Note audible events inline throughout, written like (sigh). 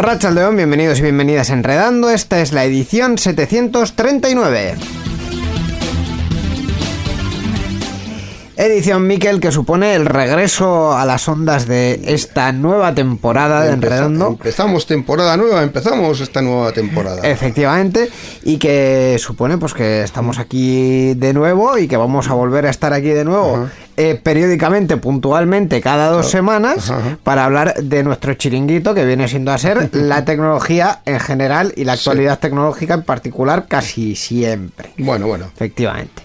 A Racha León, bienvenidos y bienvenidas a Enredando. Esta es la edición 739. Edición Miquel que supone el regreso a las ondas de esta nueva temporada de Empeza- Enredando. Empezamos temporada nueva, empezamos esta nueva temporada. Efectivamente, y que supone pues que estamos aquí de nuevo y que vamos a volver a estar aquí de nuevo eh, periódicamente, puntualmente, cada dos semanas, Ajá. para hablar de nuestro chiringuito que viene siendo a ser (laughs) la tecnología en general y la actualidad tecnológica en particular casi siempre. Bueno, bueno. Efectivamente.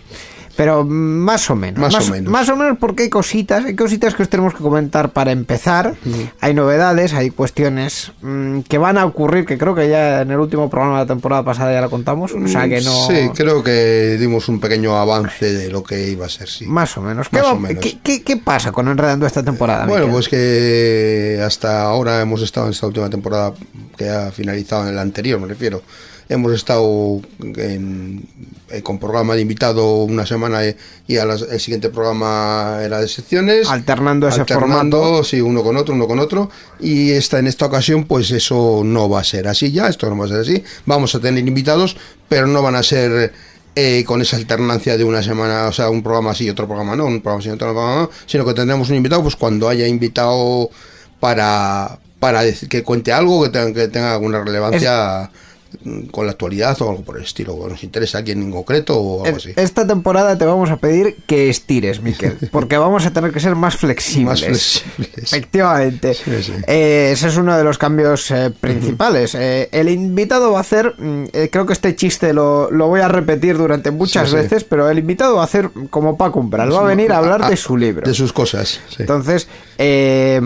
Pero mm, más o menos. Más o menos. Más o menos porque hay cositas, hay cositas que os tenemos que comentar para empezar. Hay novedades, hay cuestiones mm, que van a ocurrir, que creo que ya en el último programa de la temporada pasada ya lo contamos. O sea que no. Sí, creo que dimos un pequeño avance de lo que iba a ser, sí. Más o menos. ¿Qué, Más va- o menos. ¿qué, qué- qué pasa con Enredando esta temporada? Bueno, pues que hasta ahora hemos estado en esta última temporada que ha finalizado en la anterior, me refiero. Hemos estado en- eh, con programa de invitado una semana y- y a las- el siguiente programa era de secciones. Alternando ese Alternando, formato. sí, uno con otro, uno con otro. Y esta, en esta ocasión, pues eso no va a ser así ya, esto no va a ser así. Vamos a tener invitados, pero no van a ser eh, con esa alternancia de una semana, o sea, un programa así y otro programa no, un programa así y otro programa no, sino que tendremos un invitado, pues cuando haya invitado para, para decir, que cuente algo que tenga, que tenga alguna relevancia con la actualidad o algo por el estilo, o nos interesa a alguien en concreto o algo así. Esta temporada te vamos a pedir que estires, Miquel, (laughs) porque vamos a tener que ser más flexibles. Más flexibles. Efectivamente. Sí, sí. Eh, ese es uno de los cambios eh, principales. Eh, el invitado va a hacer, mm, creo que este chiste lo, lo voy a repetir durante muchas Sí, veces, pero el invitado va a hacer como Paco Umbral, va a venir a hablar de su libro. De sus cosas. Entonces,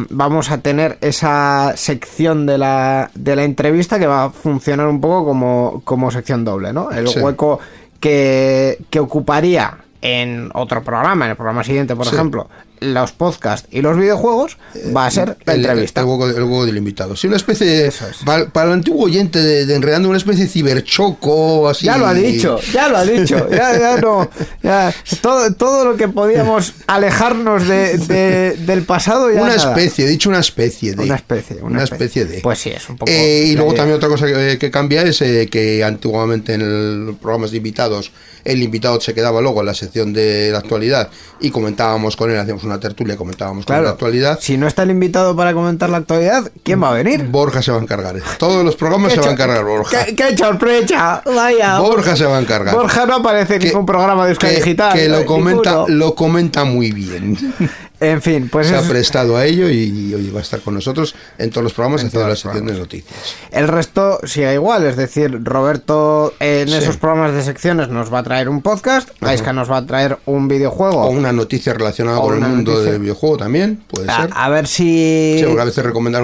vamos a tener esa sección de la, de la entrevista que va a funcionar un poco como, como sección doble, ¿no? El Sí. hueco que, que ocuparía en otro programa, en el programa siguiente, por Sí. ejemplo, los podcasts y los videojuegos, va a ser la el, entrevista. El, el del invitado. Sí, una especie de. Eso es. Para, para el antiguo oyente de, de Enredando, una especie de ciberchoco, así. Ya lo ha dicho, ya lo ha dicho, ya, ya no, ya, todo, todo lo que podíamos alejarnos de, de- del pasado ya Una nada. especie, he dicho una especie de. Una especie, una especie, especie. de. Pues sí, es un poco Eh, y luego idea. también otra cosa que, que cambia es eh, que antiguamente en los programas de invitados, el invitado se quedaba luego en la sección de la actualidad y comentábamos con él, hacíamos una tertulia, comentábamos con él la actualidad. Si no está el invitado para comentar la actualidad, ¿quién va a venir? Borja se va a encargar. eh. Todos los programas (laughs) se va a encargar Borja. ¡Qué, qué sorpresa! Vaya. Borja se va a encargar. Borja no aparece en ningún programa de Euskadi Digital. que lo comenta ninguno. lo comenta muy bien (laughs) En fin, pues se ha es- prestado a ello y, hoy va a estar con nosotros en todos los programas haciendo la los sección de noticias el resto sigue igual. Es decir, Roberto en Sí. esos programas de secciones nos va a traer un podcast, Aiska nos va a traer un videojuego. o una noticia relacionada O con el mundo noticia. del videojuego también puede a, ser a ver si. Sí, porque a veces recomendar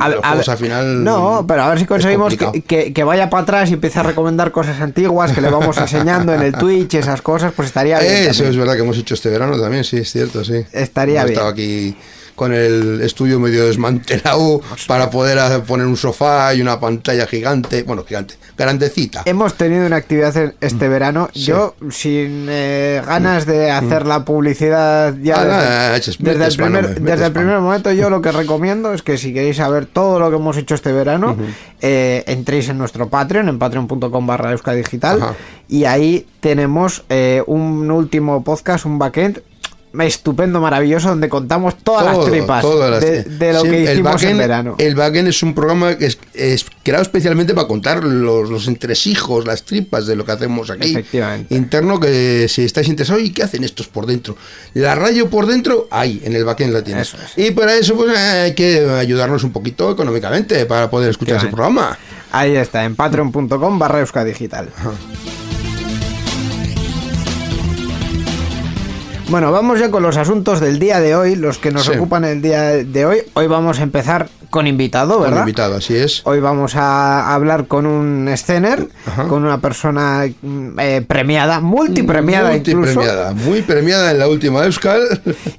A los a juegos al final No, pero a ver si conseguimos que, que- que vaya para atrás y empiece a recomendar cosas antiguas que le vamos enseñando en el Twitch, esas cosas, pues estaría bien. eso también. es verdad que hemos hecho este verano también sí es cierto sí Estaría hemos bien. estado aquí con el estudio medio desmantelado para poder poner un sofá y una pantalla gigante bueno gigante grandecita Hemos tenido una actividad este Mm. verano. Yo, sin eh, ganas de hacer la publicidad ya Ah, desde, desde el primer, metes desde el primer momento, yo lo que recomiendo es que si queréis saber todo lo que hemos hecho este verano, eh, entréis en nuestro Patreon, en patreon.com barra Digital, Ajá. y ahí tenemos eh, un último podcast, un backend estupendo, maravilloso, donde contamos todas las tripas todas las- de, de lo Sí, que el hicimos en backend- verano. El backend es un programa que es, es creado especialmente para contar los, los entresijos, las tripas de lo que hacemos aquí. Efectivamente. Interno, que si estáis interesados, ¿y qué hacen estos por dentro? La radio por dentro, ahí, en el backend la tienes. Es. Y para eso, pues hay que ayudarnos un poquito económicamente para poder escuchar ese programa. Ahí está, en patreon.com barra euskadigital. Bueno, vamos ya con los asuntos del día de hoy, los que nos Sí. ocupan el día de hoy. Hoy vamos a empezar con invitado, Con ¿verdad? invitado, así es. Hoy vamos a hablar con un escener, Ajá. con una persona mm, eh, premiada, multipremiada incluso, Multipremiada, muy premiada en la última Euskal.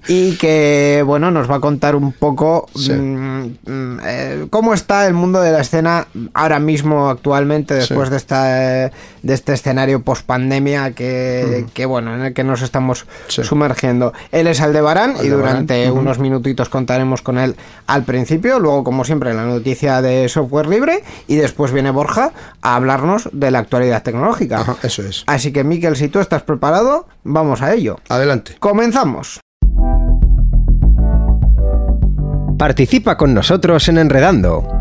y que, bueno, nos va a contar un poco Sí. mm, mm, eh, cómo está el mundo de la escena ahora mismo, actualmente, después Sí. de, esta, eh, de este escenario post-pandemia que, que, bueno, en el que nos estamos Sí. sumergiendo. Él es Aldebarán y Aldebarán, durante ujú. unos minutitos contaremos con él al principio, luego, como siempre, la noticia de software libre y después viene Borja a hablarnos de la actualidad tecnológica. Ajá, eso es. Así que, Miquel, si tú estás preparado, vamos a ello. Adelante. Comenzamos. Participa con nosotros en Enredando.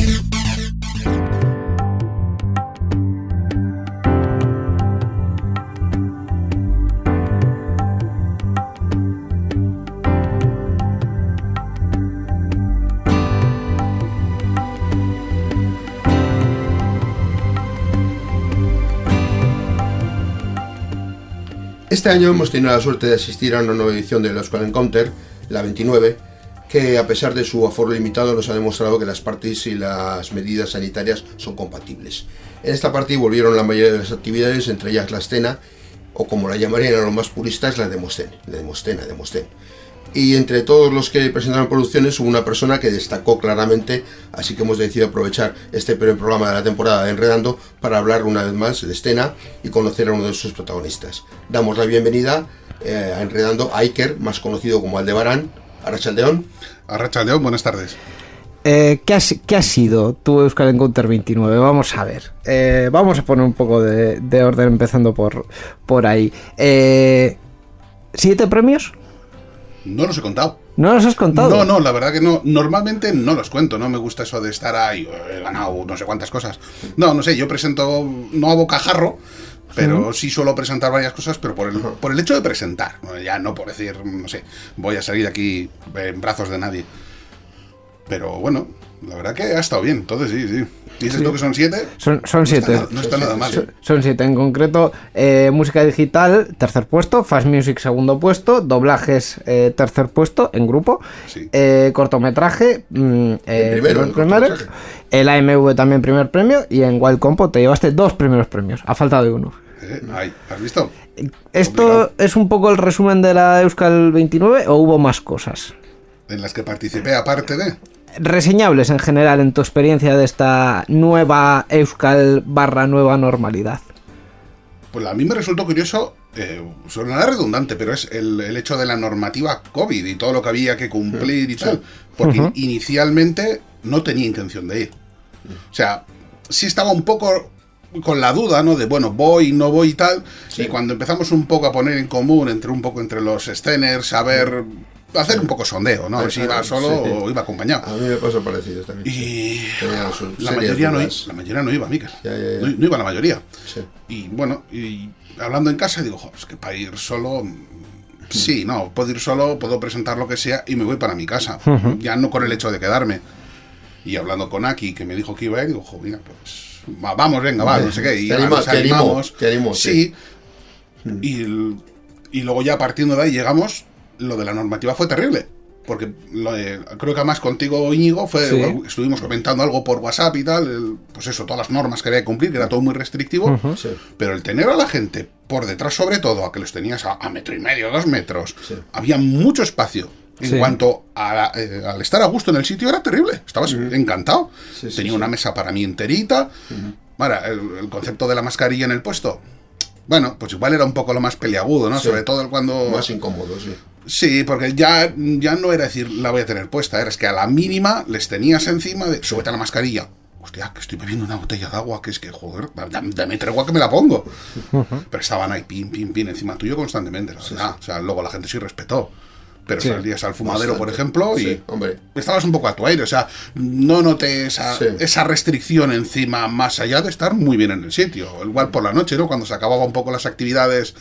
Este año hemos tenido la suerte de asistir a una nueva edición de la Encounter, la 29, que a pesar de su aforo limitado nos ha demostrado que las parties y las medidas sanitarias son compatibles. En esta party volvieron la mayoría de las actividades, entre ellas la escena, o como la llamarían a los más puristas, la Demostén, la Demostena, Demostén. Y entre todos los que presentaron producciones hubo una persona que destacó claramente, así que hemos decidido aprovechar este primer programa de la temporada de Enredando para hablar una vez más de escena y conocer a uno de sus protagonistas. Damos la bienvenida eh, a Enredando a Iker, más conocido como Aldebarán, Arrachaldeón. Arrachaldeón, buenas tardes. Eh, ¿qué, ha, qué ha sido tu Euskal Encounter 29? Vamos a ver. Eh, vamos a poner un poco de, de orden empezando por, por ahí. Eh, ¿Siete premios? No los he contado. ¿No los has contado? No, no, la verdad que no. Normalmente no los cuento, no me gusta eso de estar ahí, he ganado no sé cuántas cosas. No, no sé, yo presento, no a bocajarro, pero sí suelo presentar varias cosas, pero por el, por el hecho de presentar, ya no por decir, no sé, voy a salir aquí en brazos de nadie. Pero bueno, la verdad que ha estado bien, entonces sí, sí. ¿Dices tú que son siete? Son, son siete. No, no está nada mal. Son, son siete en concreto. eh, música digital, tercer puesto. Fast Music, segundo puesto. Doblajes, eh, tercer puesto en grupo. Sí. Eh, cortometraje, mm, eh, primero, primer el cortometraje. El AMV también primer premio. Y en Wild Compo te llevaste dos primeros premios. Ha faltado de uno. Eh, ahí, ¿Has visto? ¿Esto es un poco el resumen de la Euskal 29 o hubo más cosas? En las que participé aparte de... Reseñables en general en tu experiencia de esta nueva Euskal barra nueva normalidad. Pues a mí me resultó curioso, eh, sonará redundante, pero es el, el hecho de la normativa COVID y todo lo que había que cumplir y tal. Porque inicialmente no tenía intención de ir. O sea, sí estaba un poco con la duda, ¿no? De, bueno, voy, no voy y tal. Y cuando empezamos un poco a poner en común entre un poco entre los sceners, a ver, hacer un poco sondeo, ¿no? A ver si iba solo Sí. o iba acompañado. A mí me pasa parecido también. Y la mayoría, no, la mayoría no iba, Miquel. Ya, ya, ya. No, no iba la mayoría. Sí. Y bueno, y hablando en casa, digo, "Jo, es que para ir solo. mm, Sí, no, puedo ir solo, puedo presentar lo que sea y me voy para mi casa. Ya no con el hecho de quedarme. Y hablando con Aki, que me dijo que iba a ir, digo, jo, mira, pues va- vamos, venga, va, no sé qué. Y Te nos te animamos. te animó, sí. sí. Y, l- y luego ya partiendo de ahí llegamos, lo de la normativa fue terrible. Porque lo de- creo que además contigo, Íñigo, fue, Sí. estuvimos comentando algo por WhatsApp y tal, el- pues eso, todas las normas que había que cumplir, que era todo muy restrictivo. Sí. Pero el tener a la gente por detrás, sobre todo, a que los tenías a, a metro y medio, dos metros, Sí. había mucho espacio En Sí. cuanto a la- eh, al estar a gusto en el sitio, era terrible. Estabas encantado. Sí, sí, Tenía sí. una mesa para mí enterita. Ahora, el, el concepto de la mascarilla en el puesto. Bueno, pues igual era un poco lo más peliagudo, ¿no? Sí. Sobre todo cuando. Más incómodo, sí. Sí, porque ya, ya no era decir la voy a tener puesta, era es que a la mínima les tenías encima de súbete la mascarilla. Hostia, que estoy bebiendo una botella de agua, que es que, joder, dame, dame tregua que me la pongo. Pero estaban ahí, pin, pin, pin, encima tuyo constantemente, la verdad. O sea, luego la gente sí respetó. Pero Sí. salías al fumadero, por Bastante. ejemplo, y Sí, hombre. estabas un poco a tu aire. O sea, no noté esa, Sí. esa restricción encima, más allá de estar muy bien en el sitio. Igual por la noche, ¿no? Cuando se acababa un poco las actividades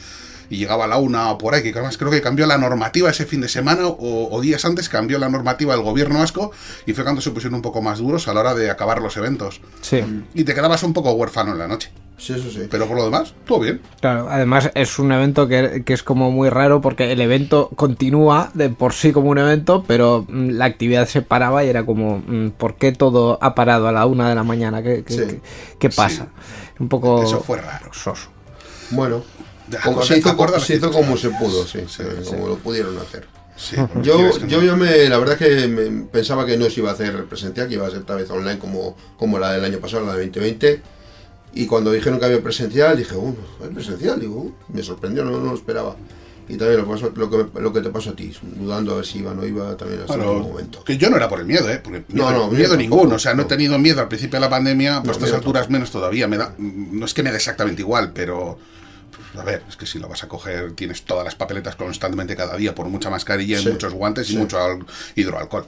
y llegaba la una o por ahí, que además creo que cambió la normativa ese fin de semana o, o días antes, cambió la normativa del gobierno vasco y fue cuando se pusieron un poco más duros a la hora de acabar los eventos. Sí. Y te quedabas un poco huérfano en la noche. Sí, eso sí. Pero por lo demás, todo bien. Claro, además es un evento que, que es como muy raro porque el evento continúa de por sí como un evento, pero mm, la actividad se paraba y era como, mm, ¿por qué todo ha parado a la una de la mañana? ¿Qué, qué- Sí. qué- qué pasa? Un poco Eso fue raro. soso. Bueno, como se hizo, acorda las se hizo como se pudo, sí, Sí, sí. como lo pudieron hacer. Sí, Yo, yo, no. yo me, la verdad que me- pensaba que no se iba a hacer presencial, que iba a ser tal vez online como, como la del año pasado, la de 2020. Y cuando dijeron que había presencial, dije, uh, ¿hay presencial? Digo, uh, me sorprendió, no, no lo esperaba. Y también lo, pasó- lo, que, lo que te pasó a ti, dudando a ver si iba o no iba también hasta Bueno, momento. que yo no era por el miedo, ¿eh? Porque miedo, No, no, miedo yo ninguno. O sea, no he no. tenido miedo al principio de la pandemia, pues a estas miedo alturas menos todavía. Me da, no es que me dé exactamente igual, pero. A ver, es que si lo vas a coger, tienes todas las papeletas constantemente cada día por mucha mascarilla, Sí, muchos guantes y mucho al- hidroalcohol.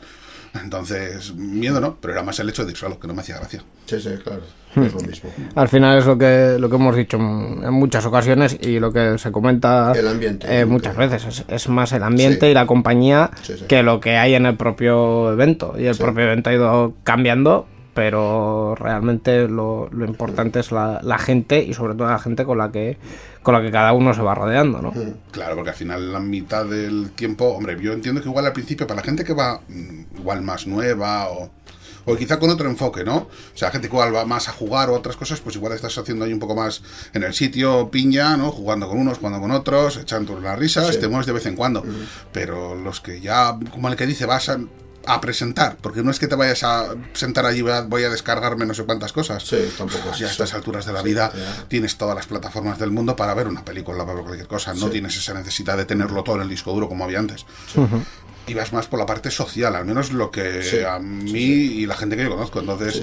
Entonces, miedo no, pero era más el hecho de ir solo, que no me hacía gracia. Sí, sí, claro, Hmm. es lo mismo. Al final es lo que, lo que hemos dicho en muchas ocasiones y lo que se comenta El ambiente, eh, muchas que- veces. Es, es más el ambiente Sí. y la compañía Sí, sí. que lo que hay en el propio evento. Y el Sí. propio evento ha ido cambiando, pero realmente lo, lo importante es la, la gente y sobre todo la gente con la que con la que cada uno se va rodeando, ¿no? Claro, porque al final la mitad del tiempo, hombre, yo entiendo que igual al principio para la gente que va mm, igual más nueva o, o quizá con otro enfoque, ¿no? O sea, gente que igual va más a jugar o otras cosas, pues igual estás haciendo ahí un poco más en el sitio piña, ¿no? Jugando con unos, jugando con otros, echando unas risas, Sí. te mueves de vez en cuando. Pero los que ya, como el que dice, vas a, a presentar, porque no es que te vayas a sentar allí, voy a, voy a descargarme no sé cuántas cosas. Sí, tampoco Pues es ya a estas alturas de la vida tienes todas las plataformas del mundo para ver una película, para ver cualquier cosa. No Sí. tienes esa necesidad de tenerlo todo en el disco duro como había antes. Y vas más por la parte social, al menos lo que Sí, a mí sí. y la gente que yo conozco. Entonces,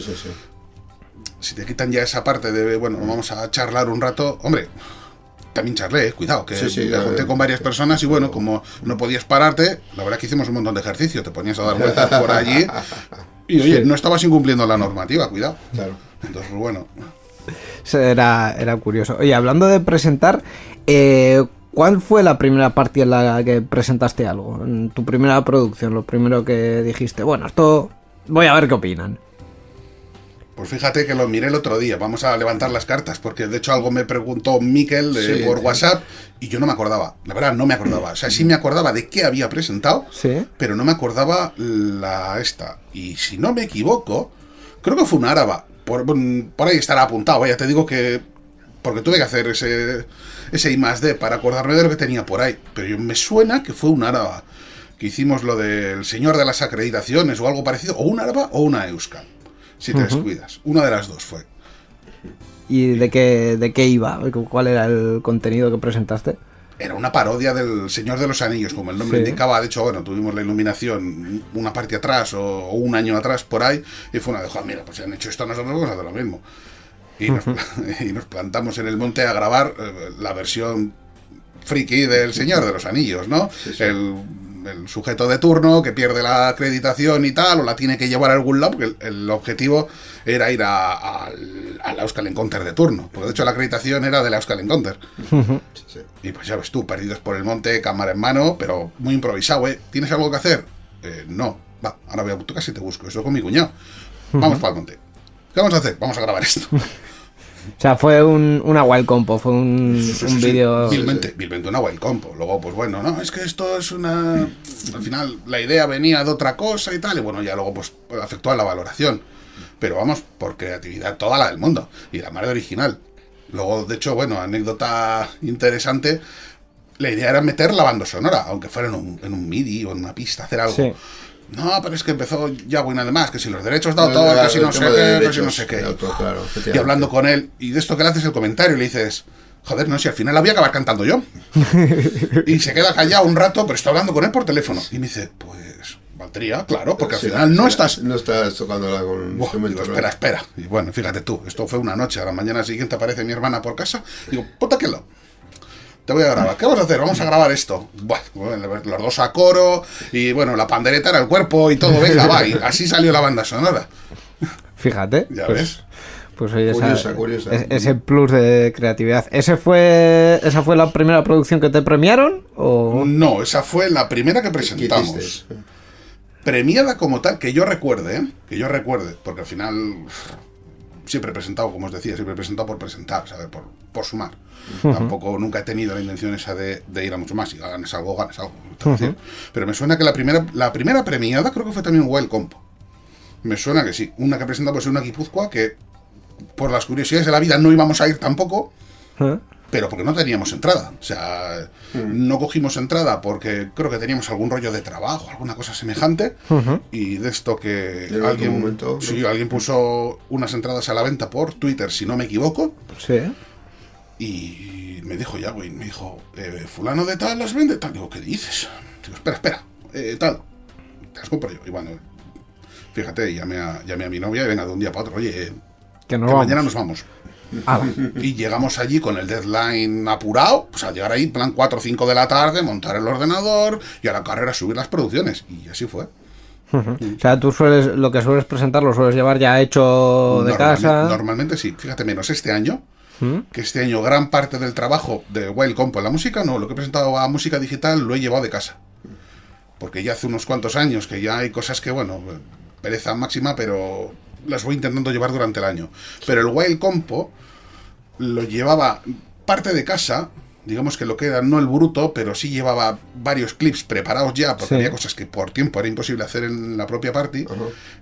si te quitan ya esa parte de, bueno, vamos a charlar un rato, hombre. También charlé, eh, cuidado, que Sí, sí, me junté con varias personas y bueno, como no podías pararte, la verdad que hicimos un montón de ejercicio, te ponías a dar vueltas por allí (laughs) y oye, no estabas incumpliendo la normativa, cuidado. Claro. Entonces, bueno, Era, era curioso. Oye, hablando de presentar, eh, ¿cuál fue la primera parte en la que presentaste algo? En tu primera producción, lo primero que dijiste, bueno, esto voy a ver qué opinan. Pues fíjate que lo miré el otro día. Vamos a levantar las cartas, porque de hecho algo me preguntó Miquel eh, Sí, por sí. WhatsApp y yo no me acordaba. La verdad, no me acordaba. O sea, sí me acordaba de qué había presentado, Sí. pero no me acordaba la esta. Y si no me equivoco, creo que fue un árabe. Por, mm, por ahí estará apuntado. Vaya, te digo que. Porque tuve que hacer ese, ese I más D para acordarme de lo que tenía por ahí. Pero yo- me suena que fue un árabe. Que hicimos lo del señor de las acreditaciones o algo parecido. O un árabe o una euskal. Si te descuidas. Una de las dos fue. ¿Y de qué, de qué iba? ¿Cuál era el contenido que presentaste? Era una parodia del Señor de los Anillos, como el nombre Sí. indicaba. De hecho, bueno, tuvimos la iluminación una parte atrás o, un año atrás por ahí, y fue una de, "Joder, mira, pues si han hecho esto nosotros, vamos a hacer lo mismo. Y nos, (laughs) y nos plantamos en el monte a grabar eh, la versión friki del Señor de los Anillos, ¿no? El, el sujeto de turno que pierde la acreditación y tal, o la tiene que llevar a algún lado, porque el, el objetivo era ir a, al- a la Euskal Encounter de turno. Porque de hecho la acreditación era de la Euskal Encounter. Sí, sí. Y pues ya ves tú, perdidos por el monte, cámara en mano, pero muy improvisado, ¿eh? ¿Tienes algo que hacer? Eh, no. Va, ahora voy a tu casa y te busco. Eso con mi cuñado. Vamos para el monte. ¿Qué vamos a hacer? Vamos a grabar esto. (laughs) O sea, fue un, una wild compo, fue un, Sí, sí, un sí, vídeo... Vilmente, vilmente una wild compo. Luego, pues bueno, no, es que esto es una. Al final, la idea venía de otra cosa y tal, y bueno, ya luego, pues afectó a la valoración. Pero vamos, por creatividad toda la del mundo. Y la madre original. Luego, de hecho, bueno, anécdota interesante. la idea era meter la banda sonora, aunque fuera en un, en un MIDI o en una pista, hacer algo. No, pero es que empezó ya bueno además, que si los derechos de autor, que si no sé qué, que si no sé qué. de autor, claro, y hablando con él, y de esto que le haces el comentario, y le dices, joder, no, si al final la voy a acabar cantando yo. (laughs) y se queda callado un rato, pero está hablando con él por teléfono. Y me dice, pues, valdría, claro, porque al Sí, final no estás... No estás tocándola con Buah, digo, espera, espera. Y bueno, fíjate tú, esto fue una noche. A la mañana siguiente aparece mi hermana por casa. Digo, ponte aquí al lado. Te voy a grabar. ¿Qué vamos a hacer? Vamos a grabar esto. Bueno, los dos a coro. Y bueno, la pandereta era el cuerpo y todo. Venga, va. Y así salió la banda sonora. Fíjate. Ya pues, ves. Pues oye, esa- Curiosa, curiosa. es- ese plus de creatividad. ¿Ese fue, ¿Esa fue la primera producción que te premiaron? ¿O No, esa fue la primera que ¿Qué presentamos. Premiada como tal, que yo recuerde, ¿eh? Que yo recuerde. Porque al final siempre he presentado, como os decía, siempre he presentado por presentar, ¿sabes? Por, por sumar. Tampoco nunca he tenido la intención esa de, de ir a mucho más. Si ganas algo, ganas algo. Pero me suena que la primera, la primera premiada creo que fue también Wild Comp. Me suena que sí. Una que presentamos pues una Guipúzcoa que por las curiosidades de la vida no íbamos a ir tampoco. Pero porque no teníamos entrada. O sea, no cogimos entrada porque creo que teníamos algún rollo de trabajo, alguna cosa semejante. Y de esto que alguien, momento, ¿no? sí, alguien puso unas entradas a la venta por Twitter, si no me equivoco. Sí. Y me dijo ya, güey, me dijo, eh, fulano de tal las vende, tal. Digo, ¿qué dices? Digo, espera, espera, eh, tal. Te las compro yo. Y bueno, fíjate, llamé a, llamé a mi novia y venga de un día para otro, oye, Que nos que mañana nos vamos. Ala. Y llegamos allí con el deadline apurado, pues a llegar ahí, plan 4 o 5 de la tarde, montar el ordenador y a la carrera subir las producciones. Y así fue. O sea, tú sueles, lo que sueles presentar lo sueles llevar ya hecho de casa. Normalmente sí. Fíjate, menos este año, ¿Mm? que este año gran parte del trabajo de Wild Compo en la música, no, lo que he presentado a música digital lo he llevado de casa. Porque ya hace unos cuantos años que ya hay cosas que, bueno, pereza máxima, pero las voy intentando llevar durante el año. Pero el Wild Compo lo llevaba parte de casa, digamos que lo que era no el bruto, pero sí llevaba varios clips preparados ya, porque Sí. había cosas que por tiempo era imposible hacer en la propia party.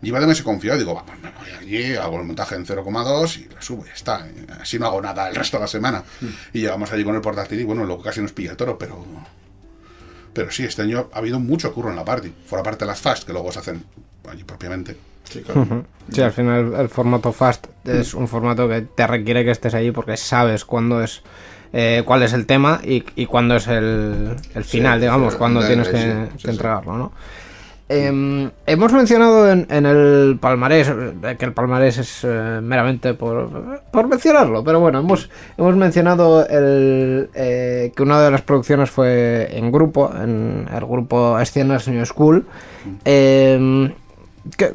Y vale, me se confiado, digo, va, pues me voy allí, hago el montaje en 0,2 y lo subo y ya está. Así no hago nada el resto de la semana. Y llegamos allí con el portátil y bueno, luego casi nos pilla el toro, pero. Pero sí, este año ha habido mucho curro en la party. Fuera parte de las fast, que luego se hacen allí propiamente. Sí, claro. Sí, al final el formato fast es un formato que te requiere que estés allí porque sabes cuándo es eh, cuál es el tema y, y cuándo es el, el final, Sí, digamos, cuándo tienes que, entregarlo, ¿no? Em, hemos mencionado en, en el palmarés, eh, que el palmarés es eh, meramente por, por mencionarlo, pero bueno, hemos, hemos mencionado el, eh, que una de las producciones fue en grupo, en el grupo Escenas New School. Em, que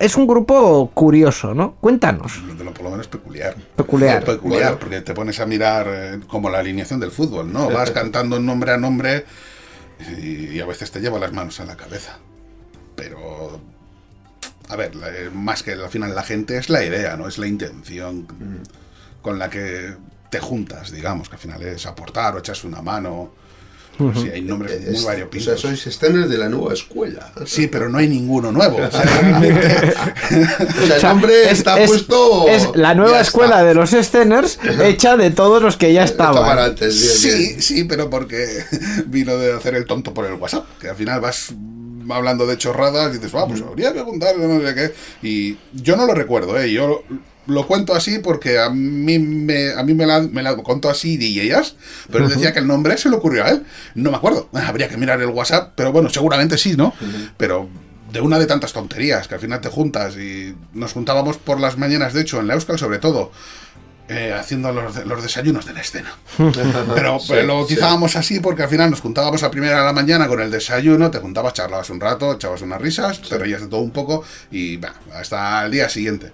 es un grupo curioso, ¿no? Cuéntanos. De lo por lo menos peculiar. Peculiar. Peculiar, Bueno. porque te pones a mirar eh, como la alineación del fútbol, ¿no? Vas cantando nombre a nombre y, y a veces te lleva las manos a la cabeza. Pero, a ver, la- eh, más que al final la gente es la idea, ¿no? Es la intención con la que te juntas, digamos, que al final es aportar o echarse una mano. Pues sí, hay nombres Es- muy o sea, variopintos. sois escenas de la nueva escuela. Sí, pero no hay ninguno nuevo. O sea, realmente- (laughs) O sea, el nombre está puesto. es la nueva escuela está. de los Sceners hecha de todos los que ya Estaban estaban. antes, bien, Sí, bien. sí, pero porque (laughs) vino de hacer el tonto por el WhatsApp, que al final vas hablando de chorradas y dices, ah, pues habría que no sé qué. Y yo no lo recuerdo, ¿eh? Yo lo cuento así porque a mí me, a mí me, la, me la contó así de ellas, pero él decía que el nombre se le ocurrió a él. No me acuerdo, habría que mirar el WhatsApp, pero bueno, seguramente sí, ¿no? Pero de una de tantas tonterías que al final te juntas y nos juntábamos por las mañanas, de hecho, en la Euskal sobre todo. eh, haciendo los, los desayunos de la escena. (laughs) Pero, Sí, lo sí. bautizábamos así porque al final nos juntábamos a primera de la mañana con el desayuno, te juntabas, charlabas un rato, echabas unas risas, te reías de todo un poco y va, hasta el día siguiente.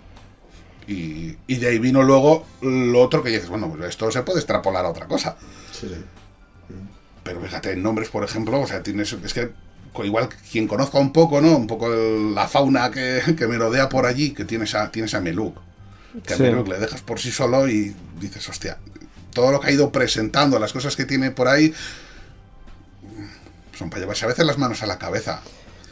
Y, y de ahí vino luego lo otro que dices, bueno, pues esto se puede extrapolar a otra cosa. Sí, sí. Pero fíjate, en nombres, por ejemplo, o sea, tienes, es que igual quien conozca un poco, ¿no? Un poco el- la fauna que, que me rodea por allí, que tienes a, tienes a Meluk. Que a Sí. Meluk le dejas por sí solo y dices, hostia, todo lo que ha ido presentando, las cosas que tiene por ahí, son para llevarse a veces las manos a la cabeza.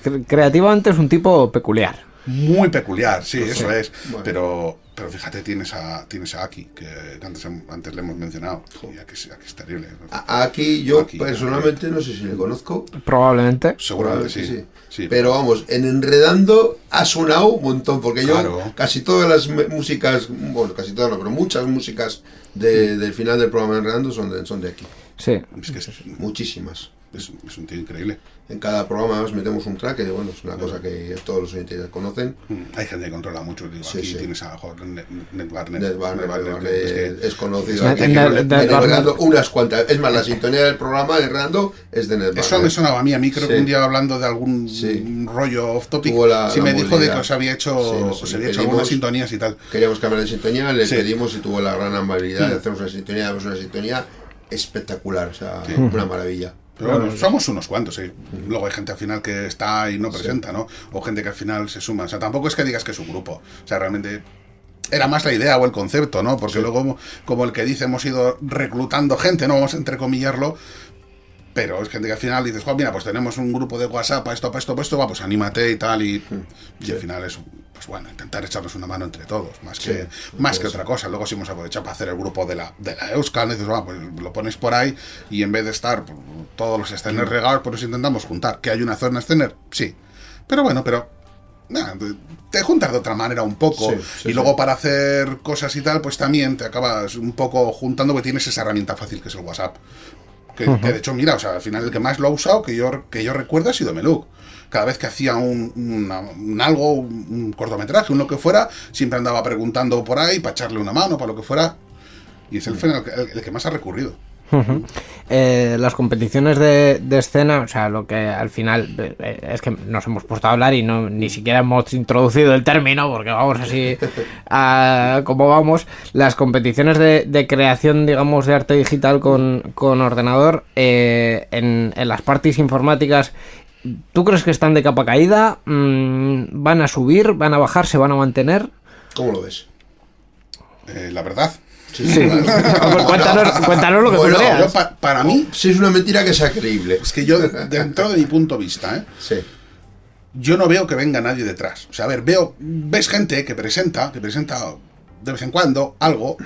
Cre- Creativamente es un tipo peculiar. Muy peculiar, sí, eso es. Bueno. Pero Pero fíjate, tienes a, tienes a Aki, que antes, antes le hemos mencionado. Y Aki, es- Aki es terrible. A- Aquí yo personalmente no sé si le conozco. Probablemente. Seguramente sí. sí. Pero vamos, en Enredando ha sonado un montón, porque yo Claro. casi todas las músicas, bueno, casi todas no, pero muchas músicas de- del final del programa de Enredando son de, son de aquí. Sí. es que es, Muchísimas. Es- es un tío increíble. En cada programa además metemos un track, que bueno, es una cosa que todos los oyentes ya conocen. Mm, Hay gente que controla mucho. Digo, Sí, aquí sí. tienes a Ned, Ned Barnett. Ned Barnett, Barnett, que- es Barnett que- es conocido. Aquí, viene Barnett. Enredando unas cuantas. Es más, la sintonía del programa de Enredando es de Ned Eso Barnett. me sonaba a mí. A mí creo Sí. que un día hablando de algún Sí. rollo off topic, la- sí la me dijo de que os había hecho, Sí, os había hecho pedimos- algunas sintonías y tal. Queríamos cambiar de sintonía, le Sí. pedimos y tuvo la gran amabilidad de Mm. hacernos una sintonía, además una sintonía espectacular, o sea, Sí. una maravilla. Pero bueno, somos unos cuantos, sí. Luego hay gente al final que está y no presenta, ¿no? O gente que al final se suma. O sea, tampoco es que digas que es un grupo. O sea, realmente era más la idea o el concepto, ¿no? Porque luego, como el que dice, hemos ido reclutando gente, ¿no? Vamos a entrecomillarlo. Pero es gente que al final dices, "Jo, mira, pues tenemos un grupo de WhatsApp para esto, para esto, para esto, va, pues anímate y tal. Y, y al final es, pues bueno, intentar echarnos una mano entre todos, más que, más que otra cosa. Luego sí hemos aprovechado para hacer el grupo de la, de la Euskal, dices, va, pues lo pones por ahí y en vez de estar todos los esceners regados, pues nos intentamos juntar. ¿Que hay una zona escener? Sí. Pero bueno, pero te- juntas de otra manera un poco Sí, sí, y luego para hacer cosas y tal, pues también te acabas un poco juntando porque tienes esa herramienta fácil que es el WhatsApp. Que, que de hecho, mira, o sea, al final el que más lo ha usado, que yo, que yo recuerdo, ha sido Meluk. Cada vez que hacía un, una- un algo, un, un cortometraje, un lo que fuera, siempre andaba preguntando por ahí para echarle una mano, para lo que fuera. Y es el, el- el que más ha recurrido. Eh, las competiciones de, de escena, o sea, lo que al final eh, es que nos hemos puesto a hablar y no ni siquiera hemos introducido el término, porque vamos así a, como vamos. Las competiciones de, de creación, digamos, de arte digital con, con ordenador eh, en, en las parties informáticas. ¿Tú crees que están de capa caída? Mm, ¿Van a subir? ¿Van a bajar? ¿Se van a mantener? ¿Cómo lo ves? Eh, la verdad. Sí, Sí. Cuéntanos, cuéntanos lo que Bueno, tú Yo, creas. pa- para mí, Si es una mentira que sea creíble. es que yo, dentro de mi punto de vista, ¿eh? Sí. yo no veo que venga nadie detrás. O sea, a ver, veo, ves gente que presenta, que presenta de vez en cuando algo,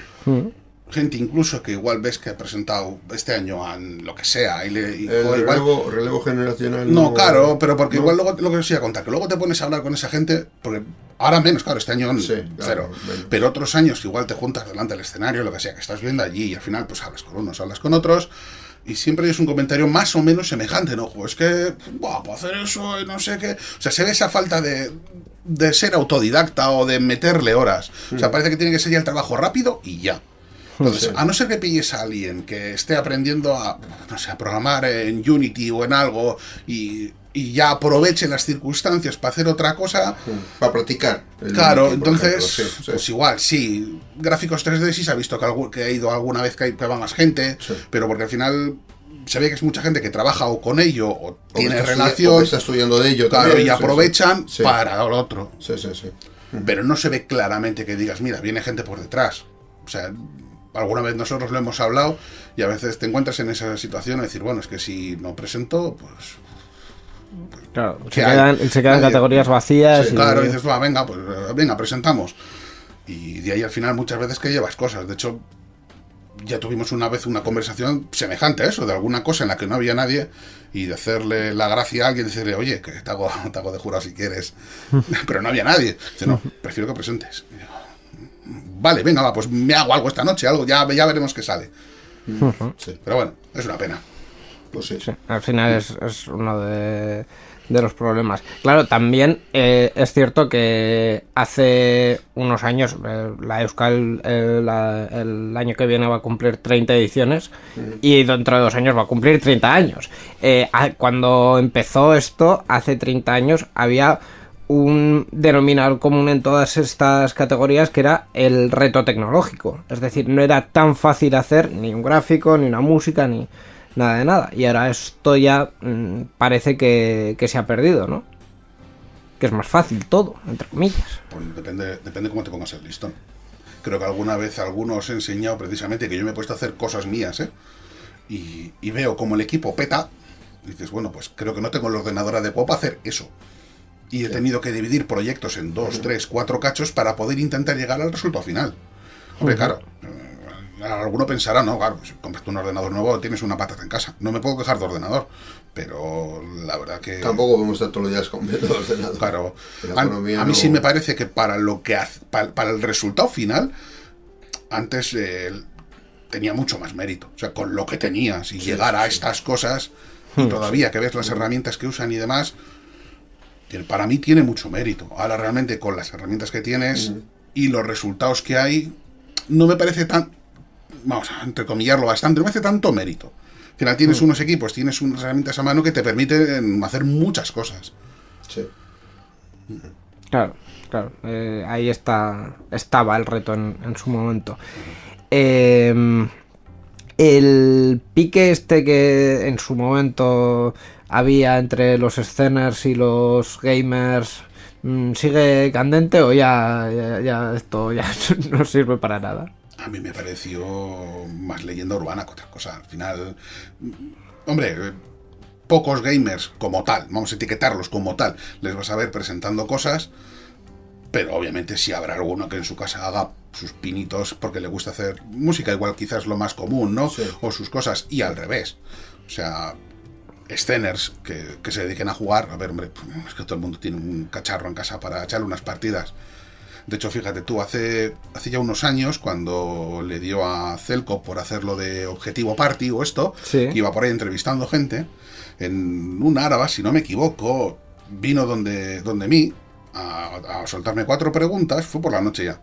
gente incluso que igual ves que ha presentado este año a lo que sea, y le, y, El joder, igual- relevo, generacional. no, claro, pero porque no. igual luego lo que os iba a contar, que luego te pones a hablar con esa gente, porque ahora menos, claro, este año Sí, cero, claro, menos. pero otros años igual te juntas delante del escenario, lo que sea, que estás viendo allí y al final pues hablas con unos, hablas con otros. Y siempre es un comentario más o menos semejante, ¿no? Es que, buah, hacer eso y no sé qué. O sea, se ve esa falta de, de ser autodidacta o de meterle horas. O Mm. sea, parece que tiene que ser ya el trabajo rápido y ya. Entonces, a no ser que pilles a alguien que esté aprendiendo a, no sé, a programar en Unity o en algo y, y ya aproveche las circunstancias para hacer otra cosa, Para practicar. el claro, Unity, entonces, ejemplo, sí, sí. pues igual, sí, gráficos 3D sí se ha visto que, algu- que ha ido alguna vez que, hay- que va más gente, pero porque al final se ve que es mucha gente que trabaja o con ello o tiene o relación, está estudiando de ello claro, también, y aprovechan para lo otro. Sí, sí, sí. Pero no se ve claramente que digas, mira, viene gente por detrás. O sea, alguna vez nosotros lo hemos hablado y a veces te encuentras en esa situación de decir, bueno, es que si no presento, pues Claro, ¿Qué se quedan, se quedan Nadie. categorías vacías. Sí, y- claro, dices, va, venga, pues venga, presentamos. Y de ahí al final muchas veces que llevas cosas. De hecho, ya tuvimos una vez una conversación semejante a eso, de alguna cosa en la que no había nadie, y de hacerle la gracia a alguien y decirle, oye, que te hago, te hago de jurado si quieres. (laughs) Pero no había nadie. Dice, no, prefiero que presentes. Y digo, vale, venga, va, pues me hago algo esta noche, algo, ya, ya veremos qué sale. Sí, Pero bueno, es una pena. pues sí. Sí, al final es, es uno de, de los problemas. Claro, también eh, es cierto que hace unos años, eh, la Euskal eh, la- el año que viene va a cumplir 30 ediciones y dentro de dos años va a cumplir 30 años. Eh, a- cuando empezó esto, hace 30 años, había un denominador común en todas estas categorías que era el reto tecnológico. Es decir, no era tan fácil hacer ni un gráfico, ni una música, ni nada de nada. Y ahora esto ya mm, parece que, se ha perdido, ¿no? Que es más fácil todo, entre comillas. Pues depende, depende cómo te pongas el listón. Creo que alguna vez alguno os he enseñado precisamente que yo me he puesto a hacer cosas mías, ¿eh? Y, y veo como el equipo peta. dices, bueno, pues creo que no tengo el ordenador adecuado para hacer eso. Y he tenido que dividir proyectos en dos, tres, cuatro cachos para poder intentar llegar al resultado final. Hombre, claro, eh, alguno pensará, no, claro, si compras un ordenador nuevo tienes una patata en casa. No me puedo quejar de ordenador, pero la verdad que... Tampoco podemos estar todos los días comiendo ordenador. Claro, La a, economía a mí no- sí me parece que para lo que hace- pa- para, el resultado final, antes eh, tenía mucho más mérito. O sea, con lo que tenías y llegar a estas cosas, y todavía que ves las herramientas que usan y demás, para mí tiene mucho mérito. Ahora realmente con las herramientas que tienes y los resultados que hay, no me parece tan, vamos a entrecomillarlo bastante, no me hace tanto mérito. Al final tienes unos equipos, tienes unas herramientas a mano que te permiten hacer muchas cosas. Sí. Claro, claro. eh, ahí está, estaba el reto en, en su momento. Eh, el pique este que en su momento había entre los sceners y los gamers mm, sigue candente o ya, ya, ya esto ya (laughs) no sirve para nada. A mí me pareció más leyenda urbana que otra cosa. Al final, mm, hombre, eh, pocos gamers como tal, vamos a etiquetarlos como tal, les vas a ver presentando cosas, pero obviamente sí habrá alguno que en su casa haga sus pinitos porque le gusta hacer música, igual quizás lo más común, ¿no? Sí. O sus cosas, y al revés. O sea, sceners que, que se dediquen a jugar, a ver, hombre, es que todo el mundo tiene un cacharro en casa para echarle unas partidas. De hecho, fíjate tú, hace, hace ya unos años, cuando le dio a Celco por hacerlo de Objetivo Party o esto, Sí. que iba por ahí entrevistando gente, en un Áraba, si no me equivoco, vino donde, donde mí a, a soltarme cuatro preguntas, fue por la noche ya.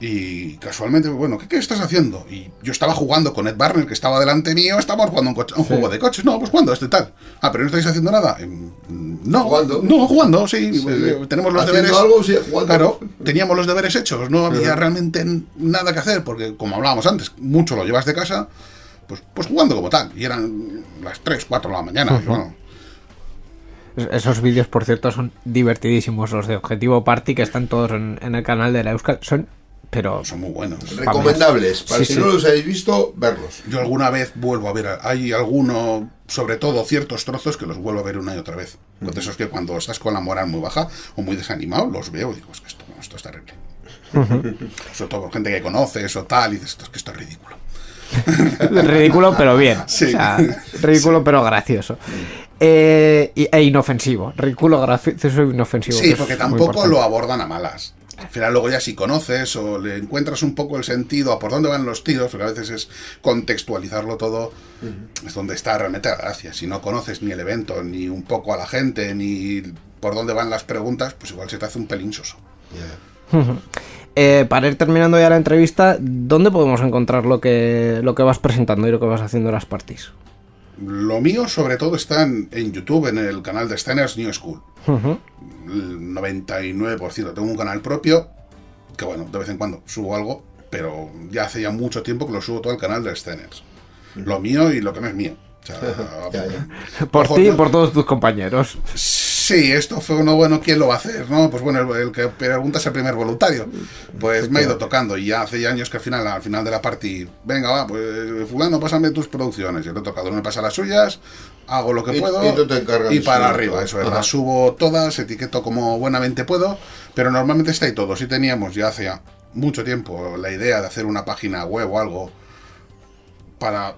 Y casualmente, bueno, ¿qué, qué estás haciendo? Y yo estaba jugando con Ed Barner, que estaba delante mío, estábamos jugando un, coche- un juego de coches. No, pues jugando, este tal. Ah, pero no estáis haciendo nada. Em, No, Jugando. no, jugando, sí. Sí. eh, Tenemos los Haciendo deberes. algo, sí, jugando. Claro, teníamos los deberes hechos, no había realmente nada que hacer, porque como hablábamos antes, mucho lo llevas de casa, pues, pues jugando como tal. Y eran las 3, 4 de la mañana. y bueno, Es- Esos vídeos, por cierto, son divertidísimos. Los de Objetivo Party, que están todos en, en el canal de la Euskal, son, pero son muy buenos. Recomendables. Para Sí, si sí. no los habéis visto, verlos. Yo alguna vez vuelvo a ver, hay alguno, sobre todo ciertos trozos que los vuelvo a ver una y otra vez. De esos que cuando estás con la moral muy baja o muy desanimado, los veo y digo, es que esto, esto es terrible. Sobre todo por gente que conoces o tal, y dices, esto es que esto es ridículo. (laughs) ridículo, pero bien. Sí. O sea, ridículo, pero gracioso. Eh, y- e inofensivo. Ridículo, gracioso e inofensivo. Sí, es porque tampoco lo abordan a malas. Al final luego ya si conoces o le encuentras un poco el sentido a por dónde van los tiros, porque a veces es contextualizarlo todo, es donde está realmente la gracia. Si no conoces ni el evento, ni un poco a la gente, ni por dónde van las preguntas, pues igual se te hace un pelín soso. Eh, para ir terminando ya la entrevista, ¿dónde podemos encontrar lo que, lo que vas presentando y lo que vas haciendo en las parties? Lo mío sobre todo está en, en YouTube, en el canal de Steiners New School. Ujú. El 99%. Tengo un canal propio, que bueno, de vez en cuando subo algo, pero ya hace ya mucho tiempo que lo subo todo al canal de Steiners. Lo mío y lo que no es mío. O sea, (laughs) Ya, ya. Por ti y por todos tus compañeros. Sí, esto fue uno bueno, ¿quién lo va a hacer? ¿No? Pues bueno, el, el que pregunta es el primer voluntario. Pues me ha ido tocando y ya hace ya años que al final, al final de la party, venga, va, pues fulano, pásame tus producciones. Yo le he tocado, uno me pasa las suyas, hago lo que Y- puedo y tú te encargas y de para arriba, eso es, las subo todas, etiqueto como buenamente puedo, pero normalmente está ahí todo. Si teníamos ya hace mucho tiempo la idea de hacer una página web o algo para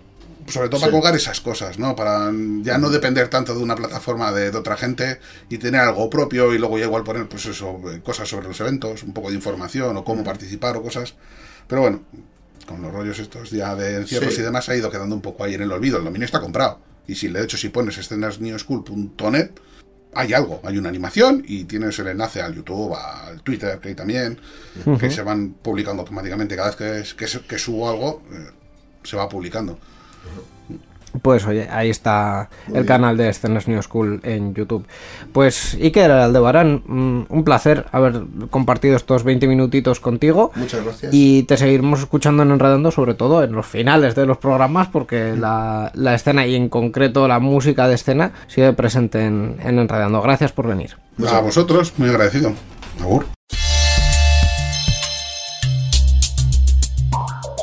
sobre todo para Sí. colgar esas cosas, ¿no? Para ya no depender tanto de una plataforma de, de otra gente y tener algo propio y luego ya igual poner, pues eso, cosas sobre los eventos, un poco de información o cómo participar o cosas. Pero bueno, con los rollos estos ya de encierros Sí. y demás ha ido quedando un poco ahí en el olvido. El dominio está comprado. Y si de hecho si pones escenasnewschool.net hay algo, hay una animación y tienes el enlace al YouTube, al Twitter, que hay también, que se van publicando automáticamente. Cada vez que, que, que subo algo, eh, se va publicando. Pues oye, ahí está el canal de Escenas New School en YouTube. Pues Iker Aldebarán, mm, un placer haber compartido estos 20 minutitos contigo. Muchas gracias. Y te seguiremos escuchando en Enredando, sobre todo en los finales de los programas, porque la, la escena y en concreto la música de escena sigue presente en, en Enredando. Gracias por venir. A vosotros, muy agradecido. Agur.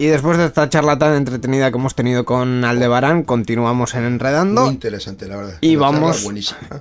Y después de esta charla tan entretenida que hemos tenido con Aldebarán, continuamos en Enredando. Muy interesante, la verdad. Y Una vamos,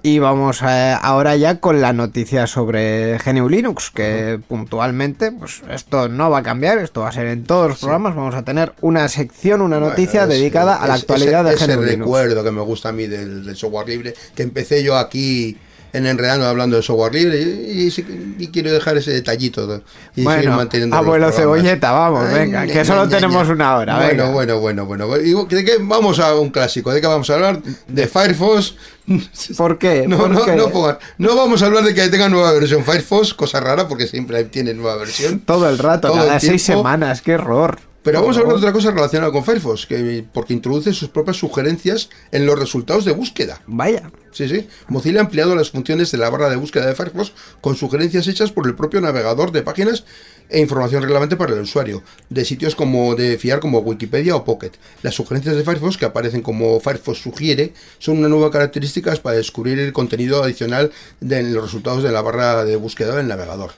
y vamos eh, ahora ya con la noticia sobre GNU Linux, que puntualmente, pues esto no va a cambiar, esto va a ser en todos los programas, vamos a tener una sección, una noticia Bueno, es- dedicada a la es- actualidad de ese GNU Linux. recuerdo que me gusta a mí del, del software libre, que empecé yo aquí en Enredando hablando de software libre y, y sí- y quiero dejar ese detallito de- y seguir Bueno, manteniendo abuelo cebolleta, vamos, Ay, venga, que solo ña, tenemos ña. una hora, Bueno, venga. bueno, bueno, bueno. ¿Y ¿De qué vamos a un clásico? ¿De qué vamos a hablar? De Firefox. (laughs) ¿Por qué? No, ¿Por no, qué? no, pongan- no vamos a hablar de que tenga nueva versión Firefox, cosa rara porque siempre tiene nueva versión. Todo el rato, Todo cada el seis semanas, qué error. Pero vamos a hablar de otra cosa relacionada con Firefox, que, porque introduce sus propias sugerencias en los resultados de búsqueda. Vaya. Sí, sí. Mozilla ha ampliado las funciones de la barra de búsqueda de Firefox con sugerencias hechas por el propio navegador de páginas e información relevante para el usuario, de sitios como de fiar como Wikipedia o Pocket. Las sugerencias de Firefox que aparecen como Firefox sugiere son una nueva característica para descubrir el contenido adicional de los resultados de la barra de búsqueda del navegador.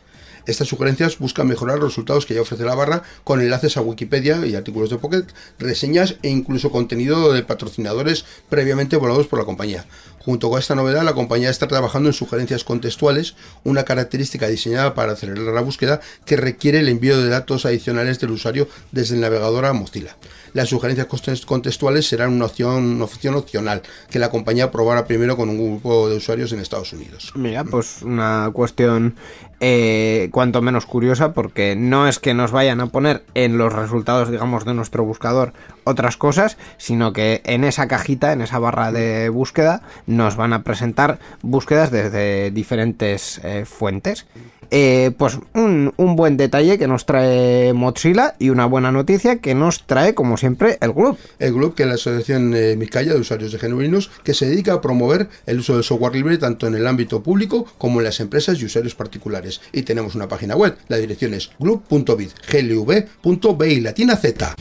Estas sugerencias buscan mejorar los resultados que ya ofrece la barra con enlaces a Wikipedia y artículos de Pocket, reseñas e incluso contenido de patrocinadores previamente volados por la compañía. Junto con esta novedad, la compañía está trabajando en sugerencias contextuales, una característica diseñada para acelerar la búsqueda que requiere el envío de datos adicionales del usuario desde el navegador a Mozilla. Las sugerencias context- contextuales serán una opción, una opción opcional que la compañía probará primero con un grupo de usuarios en Estados Unidos. Mira, pues una cuestión eh, cuanto menos curiosa porque no es que nos vayan a poner en los resultados, digamos, de nuestro buscador otras cosas, sino que en esa cajita, en esa barra de búsqueda, nos van a presentar búsquedas desde diferentes eh, fuentes. Eh, pues un, buen detalle que nos trae Mozilla y una buena noticia que nos trae, como siempre, el club. El Club, que es la Asociación eh, de Usuarios de GNU Linux, que se dedica a promover el uso del software libre tanto en el ámbito público como en las empresas y usuarios particulares. Y tenemos una página web, la dirección es glub.bit, glv.bi, latina z.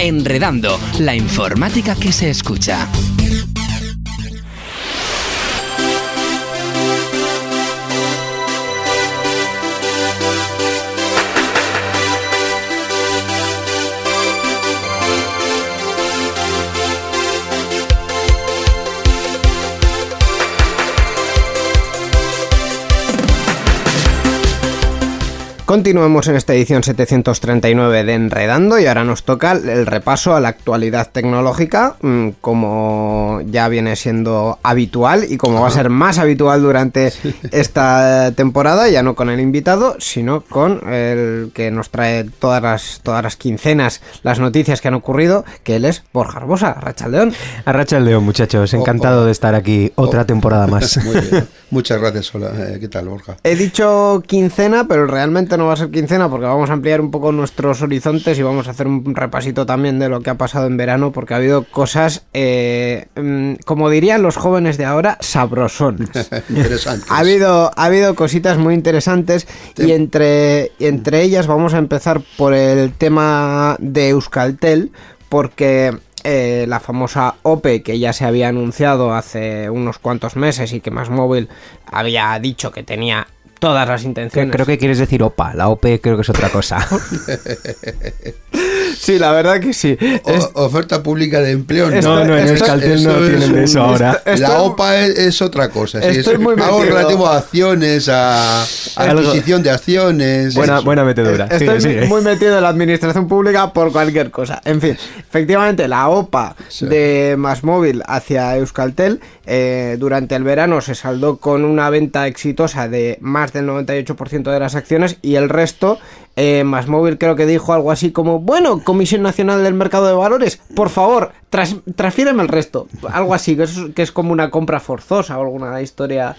Enredando, la informática que se escucha. Continuemos en esta edición 739 de Enredando y ahora nos toca el repaso a la actualidad tecnológica, mm, como ya viene siendo habitual y como va a ser más habitual durante (laughs) esta temporada, ya no con el invitado, sino con el que nos trae todas las, todas las quincenas las noticias que han ocurrido, que él es Borja Arbosa, Rachaldeón. Arracha el león, muchachos. Encantado Oh, oh. de estar aquí otra temporada más. (laughs) Muy bien. (laughs) Muchas gracias, hola. Eh, ¿Qué tal, Borja? He dicho quincena, pero realmente no va a ser quincena porque vamos a ampliar un poco nuestros horizontes y vamos a hacer un repasito también de lo que ha pasado en verano porque ha habido cosas, eh, mm, como dirían los jóvenes de ahora, sabrosones. (laughs) Interesante. Ha habido, ha habido cositas muy interesantes y entre, entre ellas vamos a empezar por el tema de Euskaltel porque eh, la famosa OPE que ya se había anunciado hace unos cuantos meses y que Más Móvil había dicho que tenía todas las intenciones. creo que quieres decir OPA. La OP creo que es otra cosa. (laughs) Sí, la verdad que sí. O- Es- oferta pública de empleo. No, no, en Euskaltel no es tienen eso ahora. La OPA es, es otra cosa. sí, Estoy es muy algo metido. relativo a acciones, a, adquisición de acciones. Buena, eso. buena metedura. Estoy Sigue, sigue. muy metido en la administración pública por cualquier cosa. En fin, efectivamente, la OPA Sí. de Masmóvil hacia Euskaltel eh, durante el verano se saldó con una venta exitosa de más del 98% de las acciones y el resto, eh, Masmóvil creo que dijo algo así como, bueno, Comisión Nacional del Mercado de Valores, por favor, tras, transfiéreme el resto. Algo así, que es, que es como una compra forzosa o alguna historia...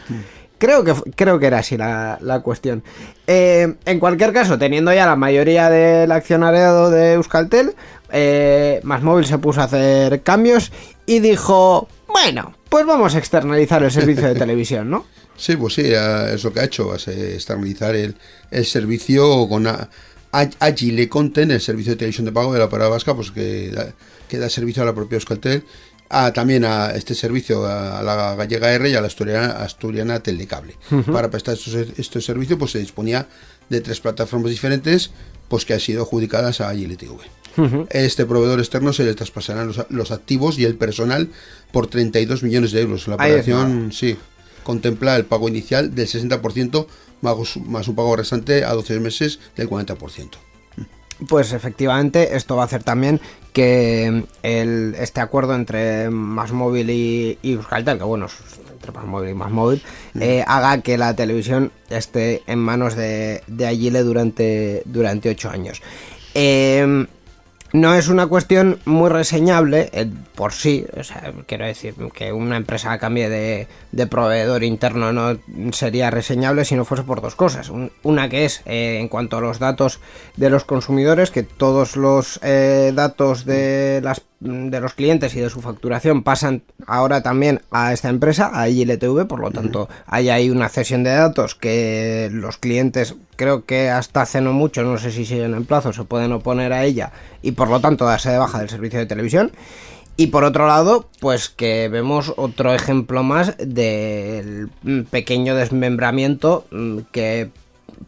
Creo que, creo que era así la, la cuestión. Eh, en cualquier caso, teniendo ya la mayoría del accionariado de Euskaltel, eh, Masmóvil se puso a hacer cambios y dijo, bueno, pues vamos a externalizar el servicio de televisión, ¿no? (laughs) Sí, pues sí, es lo que ha hecho, es estabilizar el, servicio con a- a- Agile Content, el servicio de televisión de pago de la parada vasca, pues que da, que da servicio a la propia Euskaltel, a, también a este servicio a, la gallega R y a la asturiana, asturiana Telecable. Para prestar estos, estos servicios, pues se disponía de tres plataformas diferentes, pues que han sido adjudicadas a Agile TV. Este proveedor externo se le traspasarán los, los activos y el personal por 32 millones de euros. La operación, sí, contempla el pago inicial del 60% más, más un pago restante a 12 meses del 40%. Pues efectivamente, esto va a hacer también que el, este acuerdo entre Masmóvil y, y Euskaltel, que bueno, entre Masmóvil y Masmóvil, eh, haga que la televisión esté en manos de, de Agile durante, durante ocho años. Eh, no es una cuestión muy reseñable eh, por sí, o sea, quiero decir que una empresa cambie de, proveedor interno no sería reseñable si no fuese por dos cosas. Un- una que es eh, en cuanto a los datos de los consumidores, que todos los eh, datos de, las, de los clientes y de su facturación pasan ahora también a esta empresa, a ILTV, por lo tanto hay ahí una cesión de datos que los clientes creo que hasta hace no mucho, no sé si siguen en plazo, se pueden oponer a ella y por lo tanto darse de baja del servicio de televisión. Y por otro lado, pues que vemos otro ejemplo más del mm, pequeño desmembramiento mm, que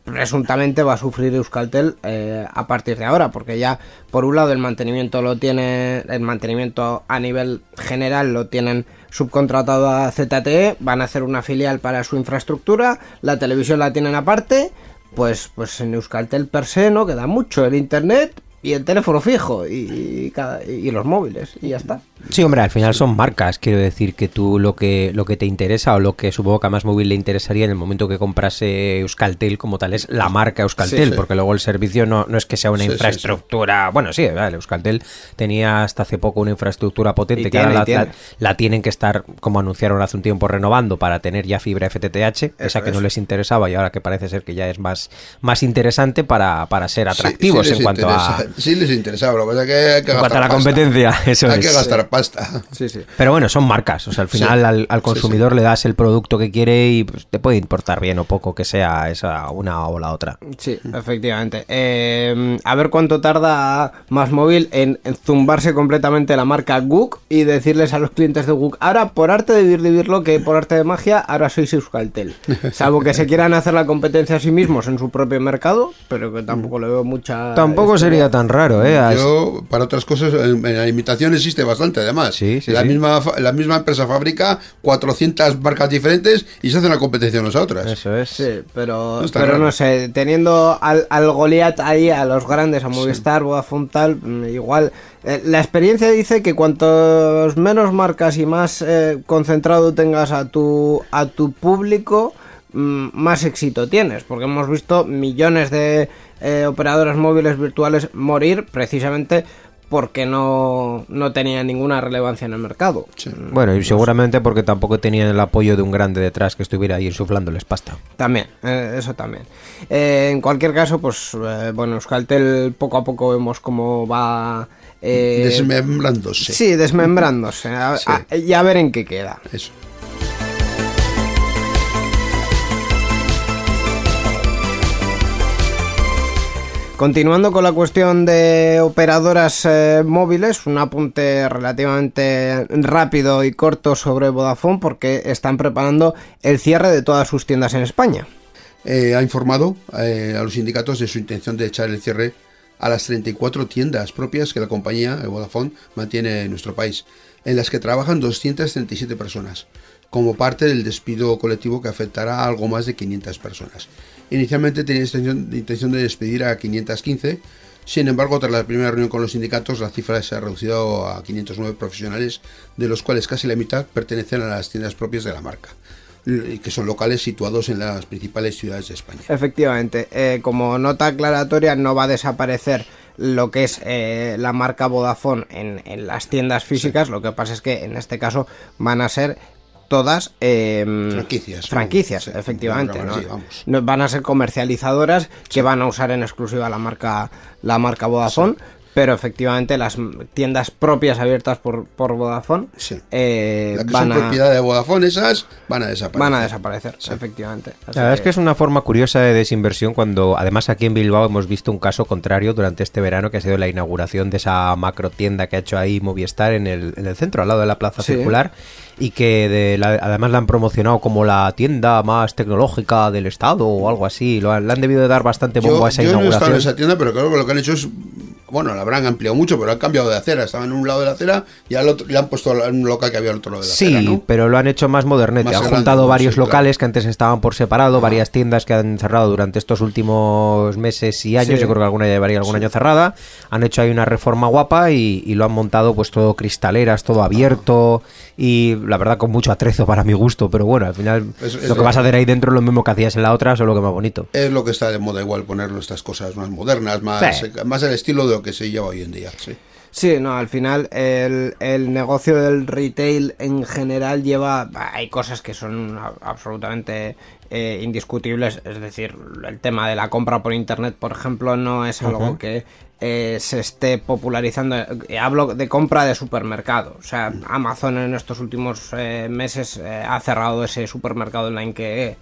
presuntamente va a sufrir Euskaltel eh, a partir de ahora, porque ya por un lado el mantenimiento lo tiene, el mantenimiento a nivel general lo tienen subcontratado a ZTE, van a hacer una filial para su infraestructura, la televisión la tienen aparte, pues, pues en Euskaltel per se no queda mucho, el internet y el teléfono fijo y, y cada- y los móviles y ya está. Sí, hombre, al final son marcas. Quiero decir que tú lo que lo que te interesa o lo que supongo que a más móvil le interesaría en el momento que comprase Euskaltel como tal es la marca Euskaltel, Sí, sí. porque luego el servicio no, no es que sea una Sí, infraestructura. Bueno, sí, vale, Euskaltel tenía hasta hace poco una infraestructura potente Y que ahora la, y tiene. la- la tienen que estar, como anunciaron hace un tiempo, renovando para tener ya fibra FTTH, esa que no les interesaba y ahora que parece ser que ya es más, más interesante para, para ser atractivos en cuanto a. Sí les interesaba, lo que pasa es que hay que En cuanto a la pasta. competencia, eso Hay es. que gastar pasta. Sí, sí. Pero bueno, son marcas. O sea, al final Sí. al, al Sí, consumidor le das el producto que quiere y pues, te puede importar bien o poco que sea esa una o la otra. Sí, efectivamente. Eh, a ver cuánto tarda más móvil en, en zumbarse completamente la marca Gook y decirles a los clientes de Gook, ahora por arte de vivir, vivirlo, que por arte de magia, ahora sois Euskaltel. (laughs) Salvo que se quieran hacer la competencia a sí mismos en su propio mercado, pero que tampoco le veo mucha... Tampoco historia. sería tan raro, ¿eh? Yo, para otras cosas, en la imitación existe bastante, además. Sí, sí, la, sí. Misma, la misma empresa fabrica 400 marcas diferentes y se hace una competencia unas a otras. Eso es. Sí, pero, No pero raro. no sé, teniendo al, al Goliath ahí, a los grandes, a Movistar, Vodafone tal, mm, igual. eh, la experiencia dice que cuantos menos marcas y más eh, concentrado tengas a tu, a tu público, mm, más éxito tienes, porque hemos visto millones de eh, operadoras móviles virtuales morir precisamente porque no, no tenían ninguna relevancia en el mercado. Bueno, y seguramente porque tampoco tenían el apoyo de un grande detrás que estuviera ahí insuflándoles pasta. También, eh, eso también. Eh, en cualquier caso, pues eh, bueno, Euskaltel poco a poco vemos cómo va... eh, Desmembrándose. sí, desmembrándose. A- Sí. a- y a ver en qué queda. Eso. Continuando con la cuestión de operadoras eh, móviles, un apunte relativamente rápido y corto sobre Vodafone porque están preparando el cierre de todas sus tiendas en España. Eh, ha informado eh, a los sindicatos de su intención de echar el cierre a las 34 tiendas propias que la compañía Vodafone mantiene en nuestro país, en las que trabajan 237 personas, como parte del despido colectivo que afectará a algo más de 500 personas. Inicialmente tenía intención, de despedir a 515, sin embargo, tras la primera reunión con los sindicatos, la cifra se ha reducido a 509 profesionales, de los cuales casi la mitad pertenecen a las tiendas propias de la marca, que son locales situados en las principales ciudades de España. Efectivamente, eh, como nota aclaratoria, no va a desaparecer lo que es eh, la marca Vodafone en, en las tiendas físicas, lo que pasa es que en este caso van a ser todas eh, Franquicias. franquicias Sí, efectivamente vamos, ¿no? sí, vamos. No, van a ser comercializadoras que van a usar en exclusiva la marca la marca Vodafone pero efectivamente las tiendas propias abiertas por, por Vodafone Sí. eh, Las que van, son a, propiedad de Vodafone, esas van a desaparecer. van a desaparecer efectivamente Así La verdad es que es una forma curiosa de desinversión cuando además aquí en Bilbao hemos visto un caso contrario durante este verano que ha sido la inauguración de esa macro tienda que ha hecho ahí Movistar en el, en el centro, al lado de la plaza Sí. circular y que de la- además la han promocionado como la tienda más tecnológica del estado o algo así. Lo han, le han debido de dar bastante bombo Yo, a esa yo no he estado en inauguración. esa tienda, pero creo que lo que han hecho es. Bueno, la habrán ampliado mucho, pero han cambiado de acera. Estaban en un lado de la acera y al otro, le han puesto un local que había al otro lado de la Sí, acera, ¿no? pero lo han hecho más modernete. Más han grande, juntado varios Sí, claro. locales que antes estaban por separado, varias tiendas que han cerrado durante estos últimos meses y años. Sí. Yo creo que alguna ya llevaría algún año cerrada. Han hecho ahí una reforma guapa y, y lo han montado pues todo cristaleras, todo abierto y la verdad con mucho atrezo para mi gusto. Pero bueno, al final Es- es lo que vas a hacer ahí dentro es lo mismo que hacías en la otra, solo que más bonito. Es lo que está de moda igual poner nuestras cosas más modernas, más, Sí. más el estilo de lo que se lleva hoy en día. Sí. Sí, no, al final el, el negocio del retail en general lleva... Hay cosas que son absolutamente eh, indiscutibles, es decir, el tema de la compra por internet, por ejemplo, no es algo que eh, se esté popularizando. Eh, Hablo de compra de supermercado, o sea, Amazon en estos últimos eh, meses eh, ha cerrado ese supermercado online que,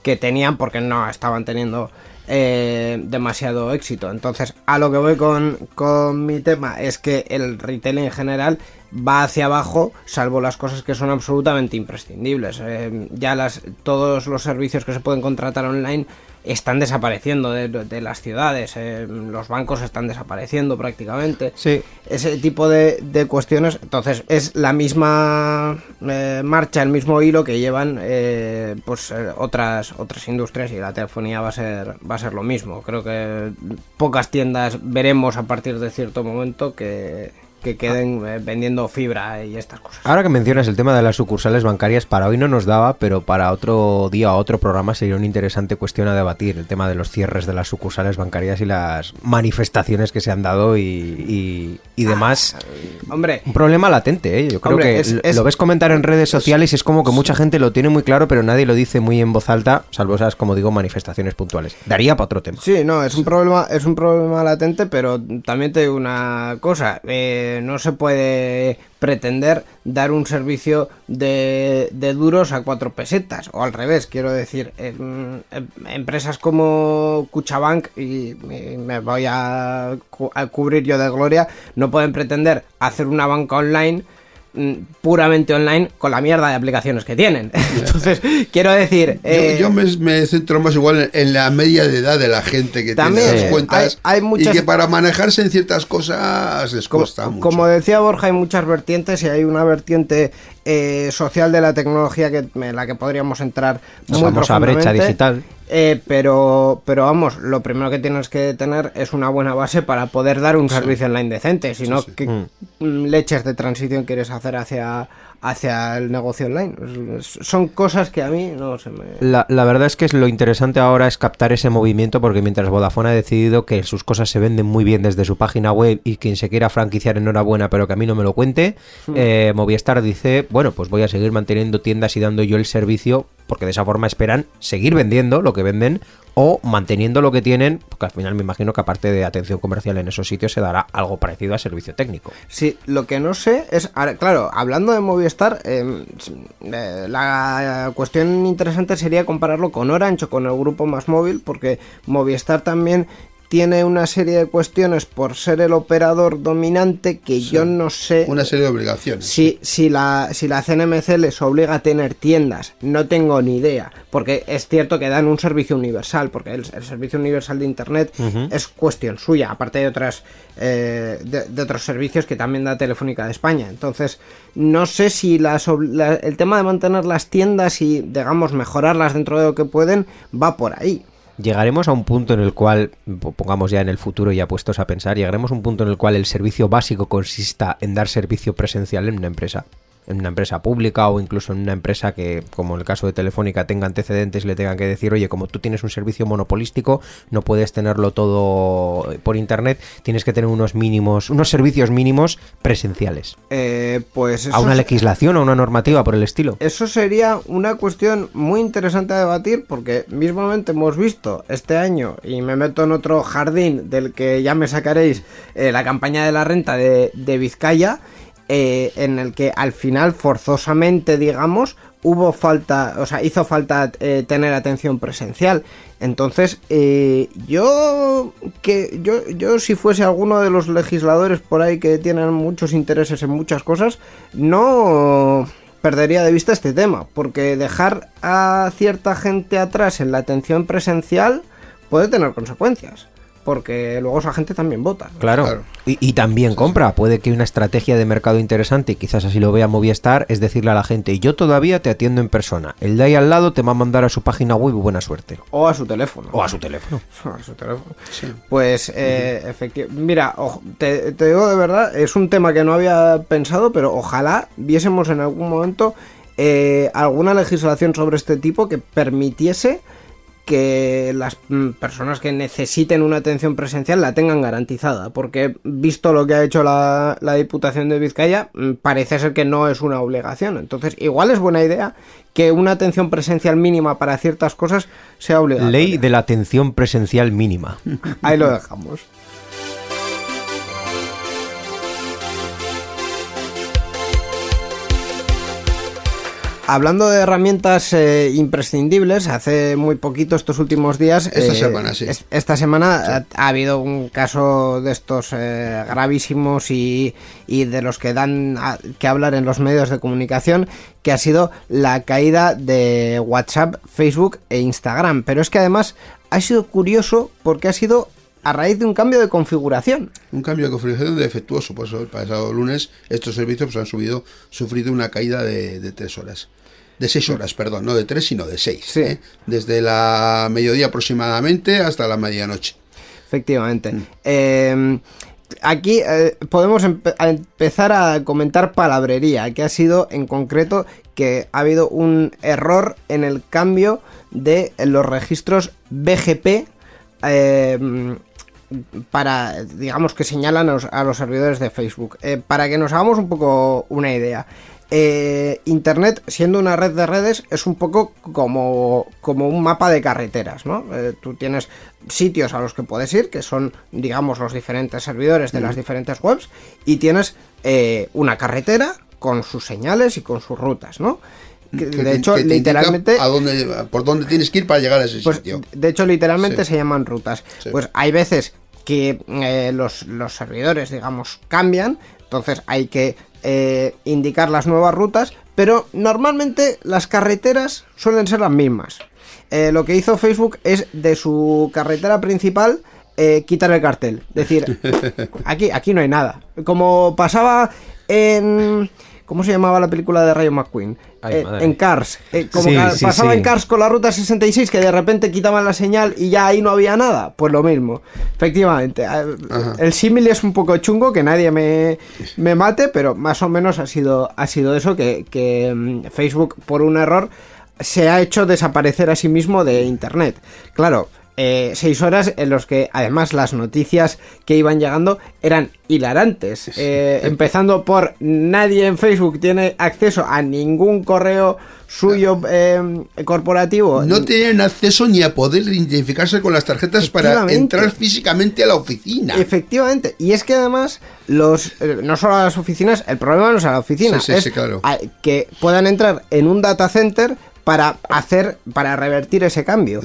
que tenían porque no estaban teniendo eh, demasiado éxito. Entonces, a lo que voy con, con mi tema es que el retail en general va hacia abajo, salvo las cosas que son absolutamente imprescindibles. Eh, ya las, todos los servicios que se pueden contratar online están desapareciendo de, de las ciudades, eh, los bancos están desapareciendo prácticamente Sí. ese tipo de, de cuestiones. Entonces, es la misma eh, marcha, el mismo hilo que llevan eh, pues otras otras industrias y la telefonía va a ser va a ser lo mismo. Creo que pocas tiendas veremos a partir de cierto momento que, que queden eh, vendiendo fibra y estas cosas. Ahora que mencionas el tema de las sucursales bancarias, para hoy no nos daba, pero para otro día o otro programa sería una interesante cuestión a debatir, el tema de los cierres de las sucursales bancarias y las manifestaciones que se han dado y, y- y demás. Hombre, Un problema latente, ¿eh? Yo creo Hombre, que es- l- es- lo ves comentar en redes sociales y es como que mucha gente lo tiene muy claro, pero nadie lo dice muy en voz alta, salvo esas, como digo, manifestaciones puntuales. Daría para otro tema. Sí, no, es un problema, es un problema latente, pero también te digo una cosa, eh, no se puede pretender dar un servicio de, de duros a cuatro pesetas, o al revés, quiero decir, em, em, empresas como Cuchabank, y, me voy a, a cubrir yo de gloria, no pueden pretender hacer una banca online puramente online con la mierda de aplicaciones que tienen. (laughs) Entonces, quiero decir... Yo- eh, yo, me, me centro más igual en, en la media de edad de la gente que También, tiene las cuentas hay- hay muchas- y que para manejarse en ciertas cosas les Como, cuesta mucho. como decía Borja, hay muchas vertientes y hay una vertiente eh, social de la tecnología que, en la que podríamos entrar La muy brecha profundamente. digital. Eh, pero, pero vamos, lo primero que tienes que tener es una buena base para poder dar un servicio online decente. Si no, ¿qué mm, leches de transición quieres hacer hacia, hacia el negocio online? Son cosas que a mí no se me... La, la verdad es que es lo interesante ahora es captar ese movimiento porque mientras Vodafone ha decidido que sus cosas se venden muy bien desde su página web y quien se quiera franquiciar enhorabuena pero que a mí no me lo cuente, eh, Movistar dice, bueno, pues voy a seguir manteniendo tiendas y dando yo el servicio porque de esa forma esperan seguir vendiendo lo que venden o manteniendo lo que tienen, porque al final me imagino que aparte de atención comercial en esos sitios se dará algo parecido a servicio técnico. Sí, lo que no sé es, claro, hablando de Movistar, eh, eh, la cuestión interesante sería compararlo con Orange o con el grupo Más Móvil, porque Movistar también tiene una serie de cuestiones por ser el operador dominante que yo no sé Una serie de obligaciones. si, si, la, si la CNMC les obliga a tener tiendas. No tengo ni idea. Porque es cierto que dan un servicio universal, porque el, el servicio universal de Internet es cuestión suya, aparte de, otras, eh, de, de otros servicios que también da Telefónica de España. Entonces, no sé si las, la- el tema de mantener las tiendas y, digamos, mejorarlas dentro de lo que pueden va por ahí. Llegaremos a un punto en el cual, po- pongamos ya en el futuro ya puestos a pensar, llegaremos a un punto en el cual el servicio básico consista en dar servicio presencial en una empresa. En una empresa pública o incluso en una empresa que, como en el caso de Telefónica, tenga antecedentes y le tengan que decir, oye, como tú tienes un servicio monopolístico, no puedes tenerlo todo por internet, tienes que tener unos mínimos, unos servicios mínimos presenciales. Eh, pues A una legislación o una normativa por el estilo. Eso sería una cuestión muy interesante a debatir porque mismamente hemos visto este año, y me meto en otro jardín del que ya me sacaréis, eh, la campaña de la renta de, de Vizcaya, eh, en el que al final forzosamente, digamos, hubo falta, o sea, hizo falta eh, tener atención presencial. Entonces, eh, yo que yo, yo si fuese alguno de los legisladores por ahí que tienen muchos intereses en muchas cosas, no perdería de vista este tema, porque dejar a cierta gente atrás en la atención presencial puede tener consecuencias, porque luego esa gente también vota. Claro. Claro. Y, y también compra. Puede que una estrategia de mercado interesante, y quizás así lo vea Movistar, es decirle a la gente, yo todavía te atiendo en persona. El de ahí al lado te va a mandar a su página web y buena suerte. O a su teléfono. O a su teléfono. (laughs) a su teléfono. Pues, eh, efectivamente, mira, ojo, te, te digo de verdad, es un tema que no había pensado, pero ojalá viésemos en algún momento eh, alguna legislación sobre este tipo que permitiese que las mm, personas que necesiten una atención presencial la tengan garantizada, porque visto lo que ha hecho la, la Diputación de Vizcaya, mm, parece ser que no es una obligación. Entonces, igual es buena idea que una atención presencial mínima para ciertas cosas sea obligatoria. Ley de la atención presencial mínima. Ahí lo dejamos. Hablando de herramientas eh, imprescindibles, hace muy poquito, estos últimos días. Esta eh, semana, sí. es- Esta semana ha, ha habido un caso de estos eh, gravísimos y, y de los que dan a- que hablar en los medios de comunicación, que ha sido la caída de WhatsApp, Facebook e Instagram. Pero es que además ha sido curioso porque ha sido a raíz de un cambio de configuración. Un cambio de configuración defectuoso, por eso el pasado lunes estos servicios pues, han subido, sufrido una caída de, de tres horas. De seis horas, perdón, no de tres, sino de seis. Sí. ¿eh? Desde la mediodía aproximadamente hasta la medianoche. Efectivamente. Eh, aquí eh, podemos empe- a empezar a comentar palabrería, que ha sido en concreto que ha habido un error en el cambio de los registros BGP. Para, digamos que señalan a los, a los servidores de Facebook. Eh, para que nos hagamos un poco una idea. eh, Internet, siendo una red de redes, es un poco como, como un mapa de carreteras, ¿no? Eh, tú tienes sitios a los que puedes ir, que son, digamos, los diferentes servidores de las diferentes webs, y tienes eh, una carretera con sus señales y con sus rutas, ¿no? Que, Que de hecho, que literalmente... A dónde, por dónde tienes que ir para llegar a ese Pues, sitio. de hecho, literalmente Sí. se llaman rutas. Sí. Pues hay veces que eh, los, los servidores, digamos, cambian, entonces hay que eh, indicar las nuevas rutas, pero normalmente las carreteras suelen ser las mismas. Eh, lo que hizo Facebook es de su carretera principal quitar el cartel. Decir, (laughs) aquí, aquí no hay nada. Como pasaba en... ¿Cómo se llamaba la película de Rayo McQueen? Ay, Eh, en Cars. Eh, como Sí, que sí, pasaba sí. en Cars con la ruta 66 que de repente quitaban la señal y ya ahí no había nada. Pues lo mismo. Efectivamente. eh, El símil es un poco chungo, que nadie me, me mate, pero más o menos ha sido, ha sido eso, que, que, mm, Facebook por un error se ha hecho desaparecer a sí mismo de Internet. Claro. Eh, seis horas en los que además las noticias que iban llegando eran hilarantes. Eh, empezando por nadie en Facebook tiene acceso a ningún correo suyo eh, corporativo. No tienen acceso ni a poder identificarse con las tarjetas para entrar físicamente a la oficina. Efectivamente, y es que además los eh, no solo a las oficinas, el problema no es a la oficina, Sí, sí, es sí, claro. a- que puedan entrar en un data center, para hacer, para revertir ese cambio.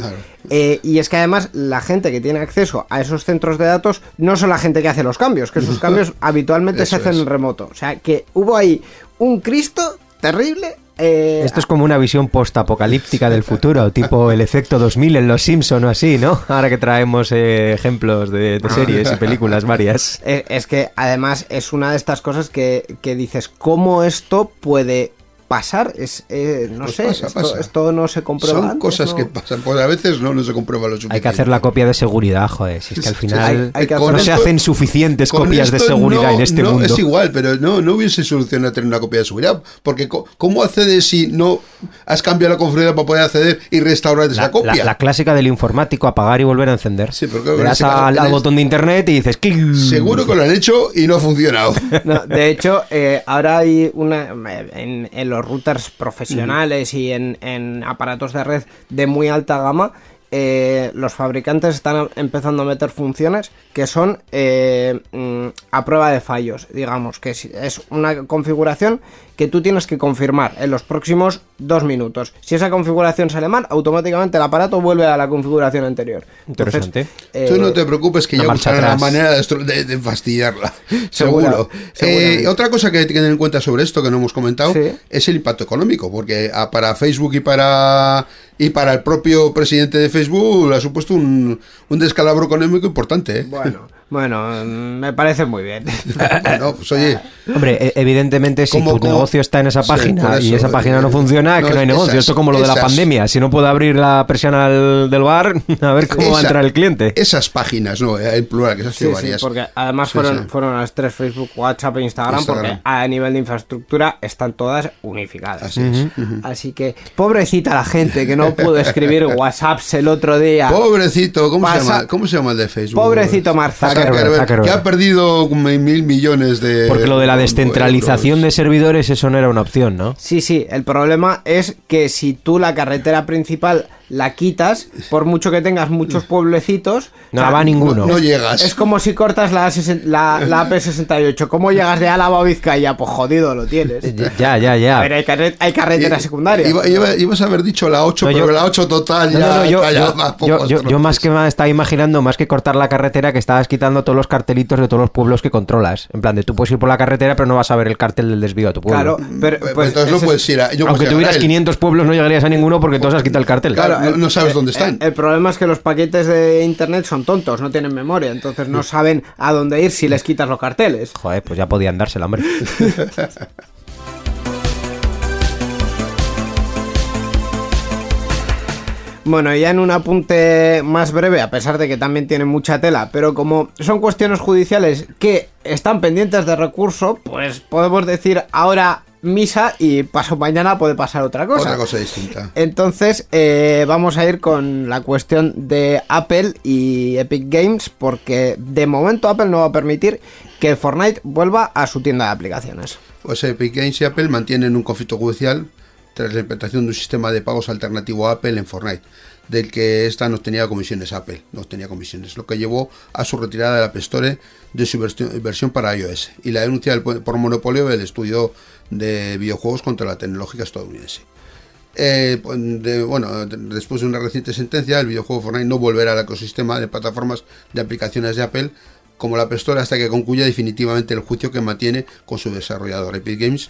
Eh, y es que además la gente que tiene acceso a esos centros de datos no son la gente que hace los cambios, que esos (laughs) cambios habitualmente se hacen es. en remoto. O sea, que hubo ahí un Cristo terrible. eh, Esto es como una visión post-apocalíptica del futuro, tipo el efecto 2000 en Los Simpson o así, ¿no? Ahora que traemos eh, ejemplos de, de series y películas varias. Eh, Es que además es una de estas cosas que, que dices, ¿cómo esto puede pasar? Es, eh, no Pues sé, pasa, esto, pasa. esto no se comprueba. Son antes, cosas ¿no? que pasan, pues a veces no, no se comprueba lo suficiente. Hay que hacer la copia de seguridad, joder. Si es que al Sí, final hay- hay que no se hacen suficientes copias de seguridad no- en este no, mundo. Es igual, pero no, no hubiese solución a tener una copia de seguridad. Porque ¿cómo accedes si no has cambiado la configuración para poder acceder y restaurar esa La, copia? la- la clásica del informático, apagar y volver a encender. Sí, pero creo que Le das al, botón de internet y dices clic. Seguro que lo han hecho y no ha funcionado. (laughs) No, de hecho, eh, ahora hay una. En, en los routers profesionales y en, en aparatos de red de muy alta gama, eh, los fabricantes están empezando a meter funciones que son eh, mm, a prueba de fallos. Digamos que es una configuración que tú tienes que confirmar en los próximos dos minutos. Si esa configuración sale mal, automáticamente el aparato vuelve a la configuración anterior. Entonces, Interesante. eh, Tú no te preocupes que ya buscarán la manera de, de- de fastidiarla. (laughs) Seguro. Eh, otra cosa que hay que tener en cuenta sobre esto que no hemos comentado Sí. es el impacto económico, porque ah, para Facebook y para y para el propio presidente de Facebook ha supuesto un, un descalabro económico importante. ¿eh? Bueno, bueno, mm, me parece muy bien. (laughs) Bueno, pues oye, Hombre, e- evidentemente si tu negocio está en esa Sí, página y esa página no eh, funciona, es no, que no hay esas- negocio. Esto como lo de la pandemia. Si no puedo abrir la presión al- del bar, (laughs) a ver cómo va a esa- entrar el cliente. Esas páginas, no, eh, en plural, que esas Sí, sido sí, varias. porque además Sí, fueron, sí. fueron las tres Facebook, WhatsApp e Instagram, Instagram. porque a nivel de infraestructura están todas unificadas. Así es. Así que, pobrecita la gente que no pudo escribir (laughs) WhatsApps el otro día. Pobrecito, ¿cómo se, llama? ¿cómo se llama el de Facebook? Pobrecito Mark Zuckerberg, Zuckerberg, Zuckerberg. que ha perdido mil millones de Porque lo de la euros. descentralización de servidores, eso no era una opción, ¿no? Sí, sí, el problema es que si tú la carretera principal la quitas, por mucho que tengas muchos pueblecitos... No la va ninguno. No llegas. Es como si cortas la, la, la AP68. ¿Cómo llegas de Álava a Vizcaya? Pues jodido lo tienes. Ya, ya, ya. A ver, hay, carre- hay carreteras Y- secundarias. Iba- iba- ibas a haber dicho la 8, No, pero yo- la 8 total ya. No, no, no, yo, ya más yo- más que me estaba imaginando, más que cortar la carretera, que estabas quitando todos los cartelitos de todos los pueblos que controlas. En plan, de tú puedes ir por la carretera, pero no vas a ver el cartel del desvío a tu pueblo. Claro, pero Pues, pues, entonces no puedes ir a. Aunque tuvieras a él. 500 pueblos, no llegarías a ninguno porque todos has quitado el cartel. Claro, no- no sabes dónde están. El, el problema es que los paquetes de internet son tontos, no tienen memoria, entonces no saben a dónde ir si les quitas los carteles. Joder, pues ya podían dársela, hombre. (laughs) Bueno, ya en un apunte más breve, a pesar de que también tiene mucha tela, pero como son cuestiones judiciales que están pendientes de recurso, pues podemos decir ahora misa y paso mañana puede pasar otra cosa. Otra cosa distinta. Entonces, eh, vamos a ir con la cuestión de Apple y Epic Games, porque de momento Apple no va a permitir que Fortnite vuelva a su tienda de aplicaciones. Pues Epic Games y Apple mantienen un conflicto judicial tras la implantación de un sistema de pagos alternativo a Apple en Fortnite, del que esta no tenía comisiones Apple, no tenía comisiones, lo que llevó a su retirada de la App Store de su versión, para iOS y la denuncia por monopolio del estudio de videojuegos contra la tecnológica estadounidense. Eh, pues, bueno, de- después de una reciente sentencia, el videojuego Fortnite no volverá al ecosistema de plataformas de aplicaciones de Apple como la App Store hasta que concluya definitivamente el juicio que mantiene con su desarrollador Epic Games,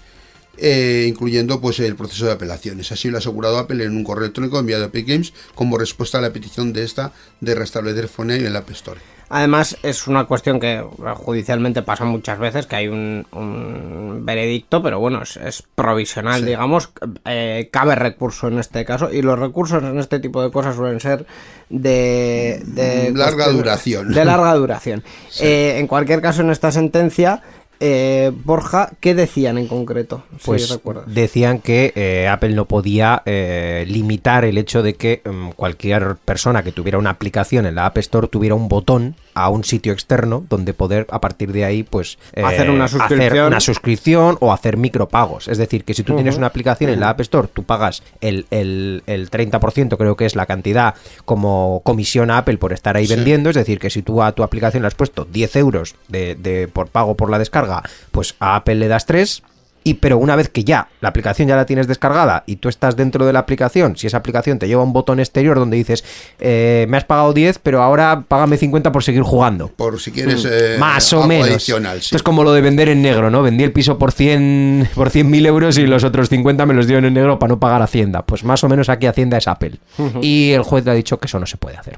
eh, incluyendo pues el proceso de apelaciones. Así lo ha asegurado Apple en un correo electrónico enviado a Epic Games como respuesta a la petición de esta de restablecer Fortnite en la App Store. Además, es una cuestión que judicialmente pasa muchas veces, que hay un, un veredicto, pero bueno, es, es provisional, digamos. eh, cabe recurso en este caso, y los recursos en este tipo de cosas suelen ser de... de larga duración. De larga duración. (laughs) Eh, en cualquier caso, en esta sentencia, eh, Borja, ¿qué decían en concreto? Si Pues decían que eh, Apple no podía eh, limitar el hecho de que mm, cualquier persona que tuviera una aplicación en la App Store tuviera un botón a un sitio externo donde poder a partir de ahí pues eh, Hacer una suscripción. hacer una suscripción o hacer micropagos. Es decir, que si tú tienes una aplicación en la App Store, tú pagas el, el, el 30%, creo que es la cantidad como comisión a Apple por estar ahí vendiendo. Es decir, que si tú a tu aplicación le has puesto 10 euros de, de- por pago por la descarga, pues a Apple le das 3 Y pero una vez que ya la aplicación ya la tienes descargada y tú estás dentro de la aplicación, si esa aplicación te lleva un botón exterior donde dices, eh, me has pagado 10, pero ahora págame 50 por seguir jugando. Por si quieres. eh, Mm. Más o menos. adicional, sí. Esto es como lo de vender en negro, ¿no? Vendí el piso por 100 por 100.000 euros y los otros 50 me los dieron en negro para no pagar Hacienda. Pues más o menos aquí Hacienda es Apple. Y el juez le ha dicho que eso no se puede hacer.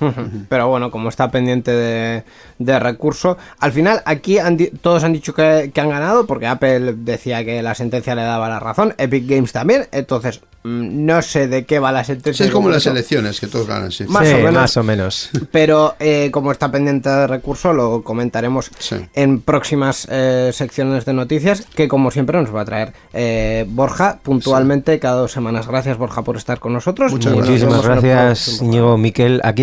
(laughs) Pero bueno, como está pendiente de, de recurso, al final aquí han todos han dicho que, que han ganado porque Apple decía que la sentencia le daba la razón, Epic Games también, entonces mm, no sé de qué va la sentencia. Sí, es como las elecciones, que todos ganan, sí. Más Sí, o menos. más o menos. (laughs) Pero eh, como está pendiente de recurso, lo comentaremos Sí. en próximas eh, secciones de noticias, que como siempre nos va a traer eh, Borja puntualmente cada dos semanas. Gracias Borja por estar con nosotros. Muchas Muchísimas gracias, próximo Íñigo Miquel. Aquí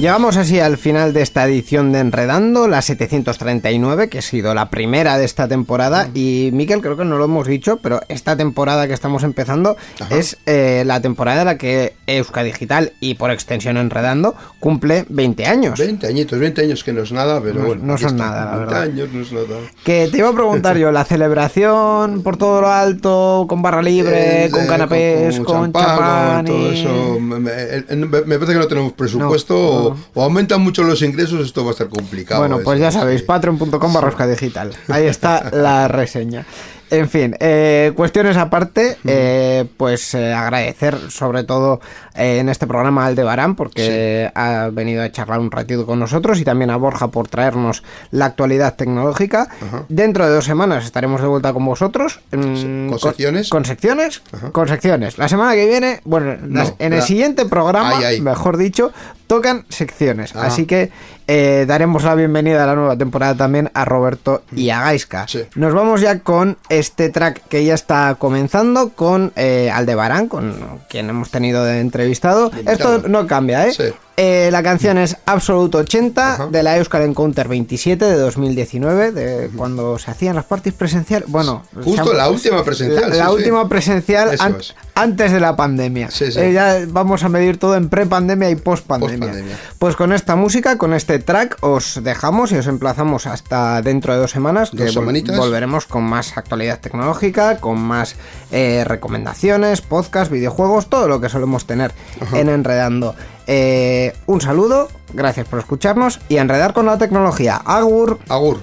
Llegamos así al final de esta edición de Enredando, la 739, que ha sido la primera de esta temporada. Y Miquel, creo que no lo hemos dicho, pero esta temporada que estamos empezando es eh, la temporada en la que Euska Digital y por extensión Enredando cumple 20 años. 20 añitos, 20 años que no es nada, pero No- bueno. no son nada, la 20 verdad. años no es nada. Que te iba a preguntar yo, la celebración por todo lo alto, con barra libre, Eh, con eh, canapés, con, champán, con todo y- eso. Me, me- me- me parece que no tenemos presupuesto No, o- O, aumentan mucho los ingresos, esto va a estar complicado. Bueno, pues eso, ya sabéis, sí. patreon.com barra Euska digital. Ahí está (laughs) la reseña. En fin, eh, cuestiones aparte, eh, pues eh, agradecer sobre todo eh, en este programa a Aldebarán porque ha venido a charlar un ratito con nosotros y también a Borja por traernos la actualidad tecnológica. Dentro de dos semanas estaremos de vuelta con vosotros. ¿Con secciones? Con secciones. Con secciones. La semana que viene, bueno, las- en el siguiente programa, mejor dicho, tocan secciones. Ah. Así que eh, daremos la bienvenida a la nueva temporada también a Roberto y a Gaisca. Sí. Nos vamos ya con este track que ya está comenzando con eh, Aldebarán, con quien hemos tenido de entrevistado. Esto no cambia, ¿eh? Sí. Eh, la canción es Absolute 80 Ajá. de la Euskal Encounter 27 de 2019, de cuando se hacían las parties presenciales. Bueno, Justo la última presencial, La, sí, la sí. última presencial Eso an- es. antes de la pandemia. Sí, sí. Eh, ya vamos a medir todo en pre-pandemia y post-pandemia. Pues con esta música, con este track, os dejamos y os emplazamos hasta dentro de dos semanas. Dos que vol- semanitas. volveremos con más actualidad tecnológica, con más eh, recomendaciones, podcast, videojuegos, todo lo que solemos tener en Enredando. Eh, un saludo, gracias por escucharnos y enredar con la tecnología. Agur. Agur.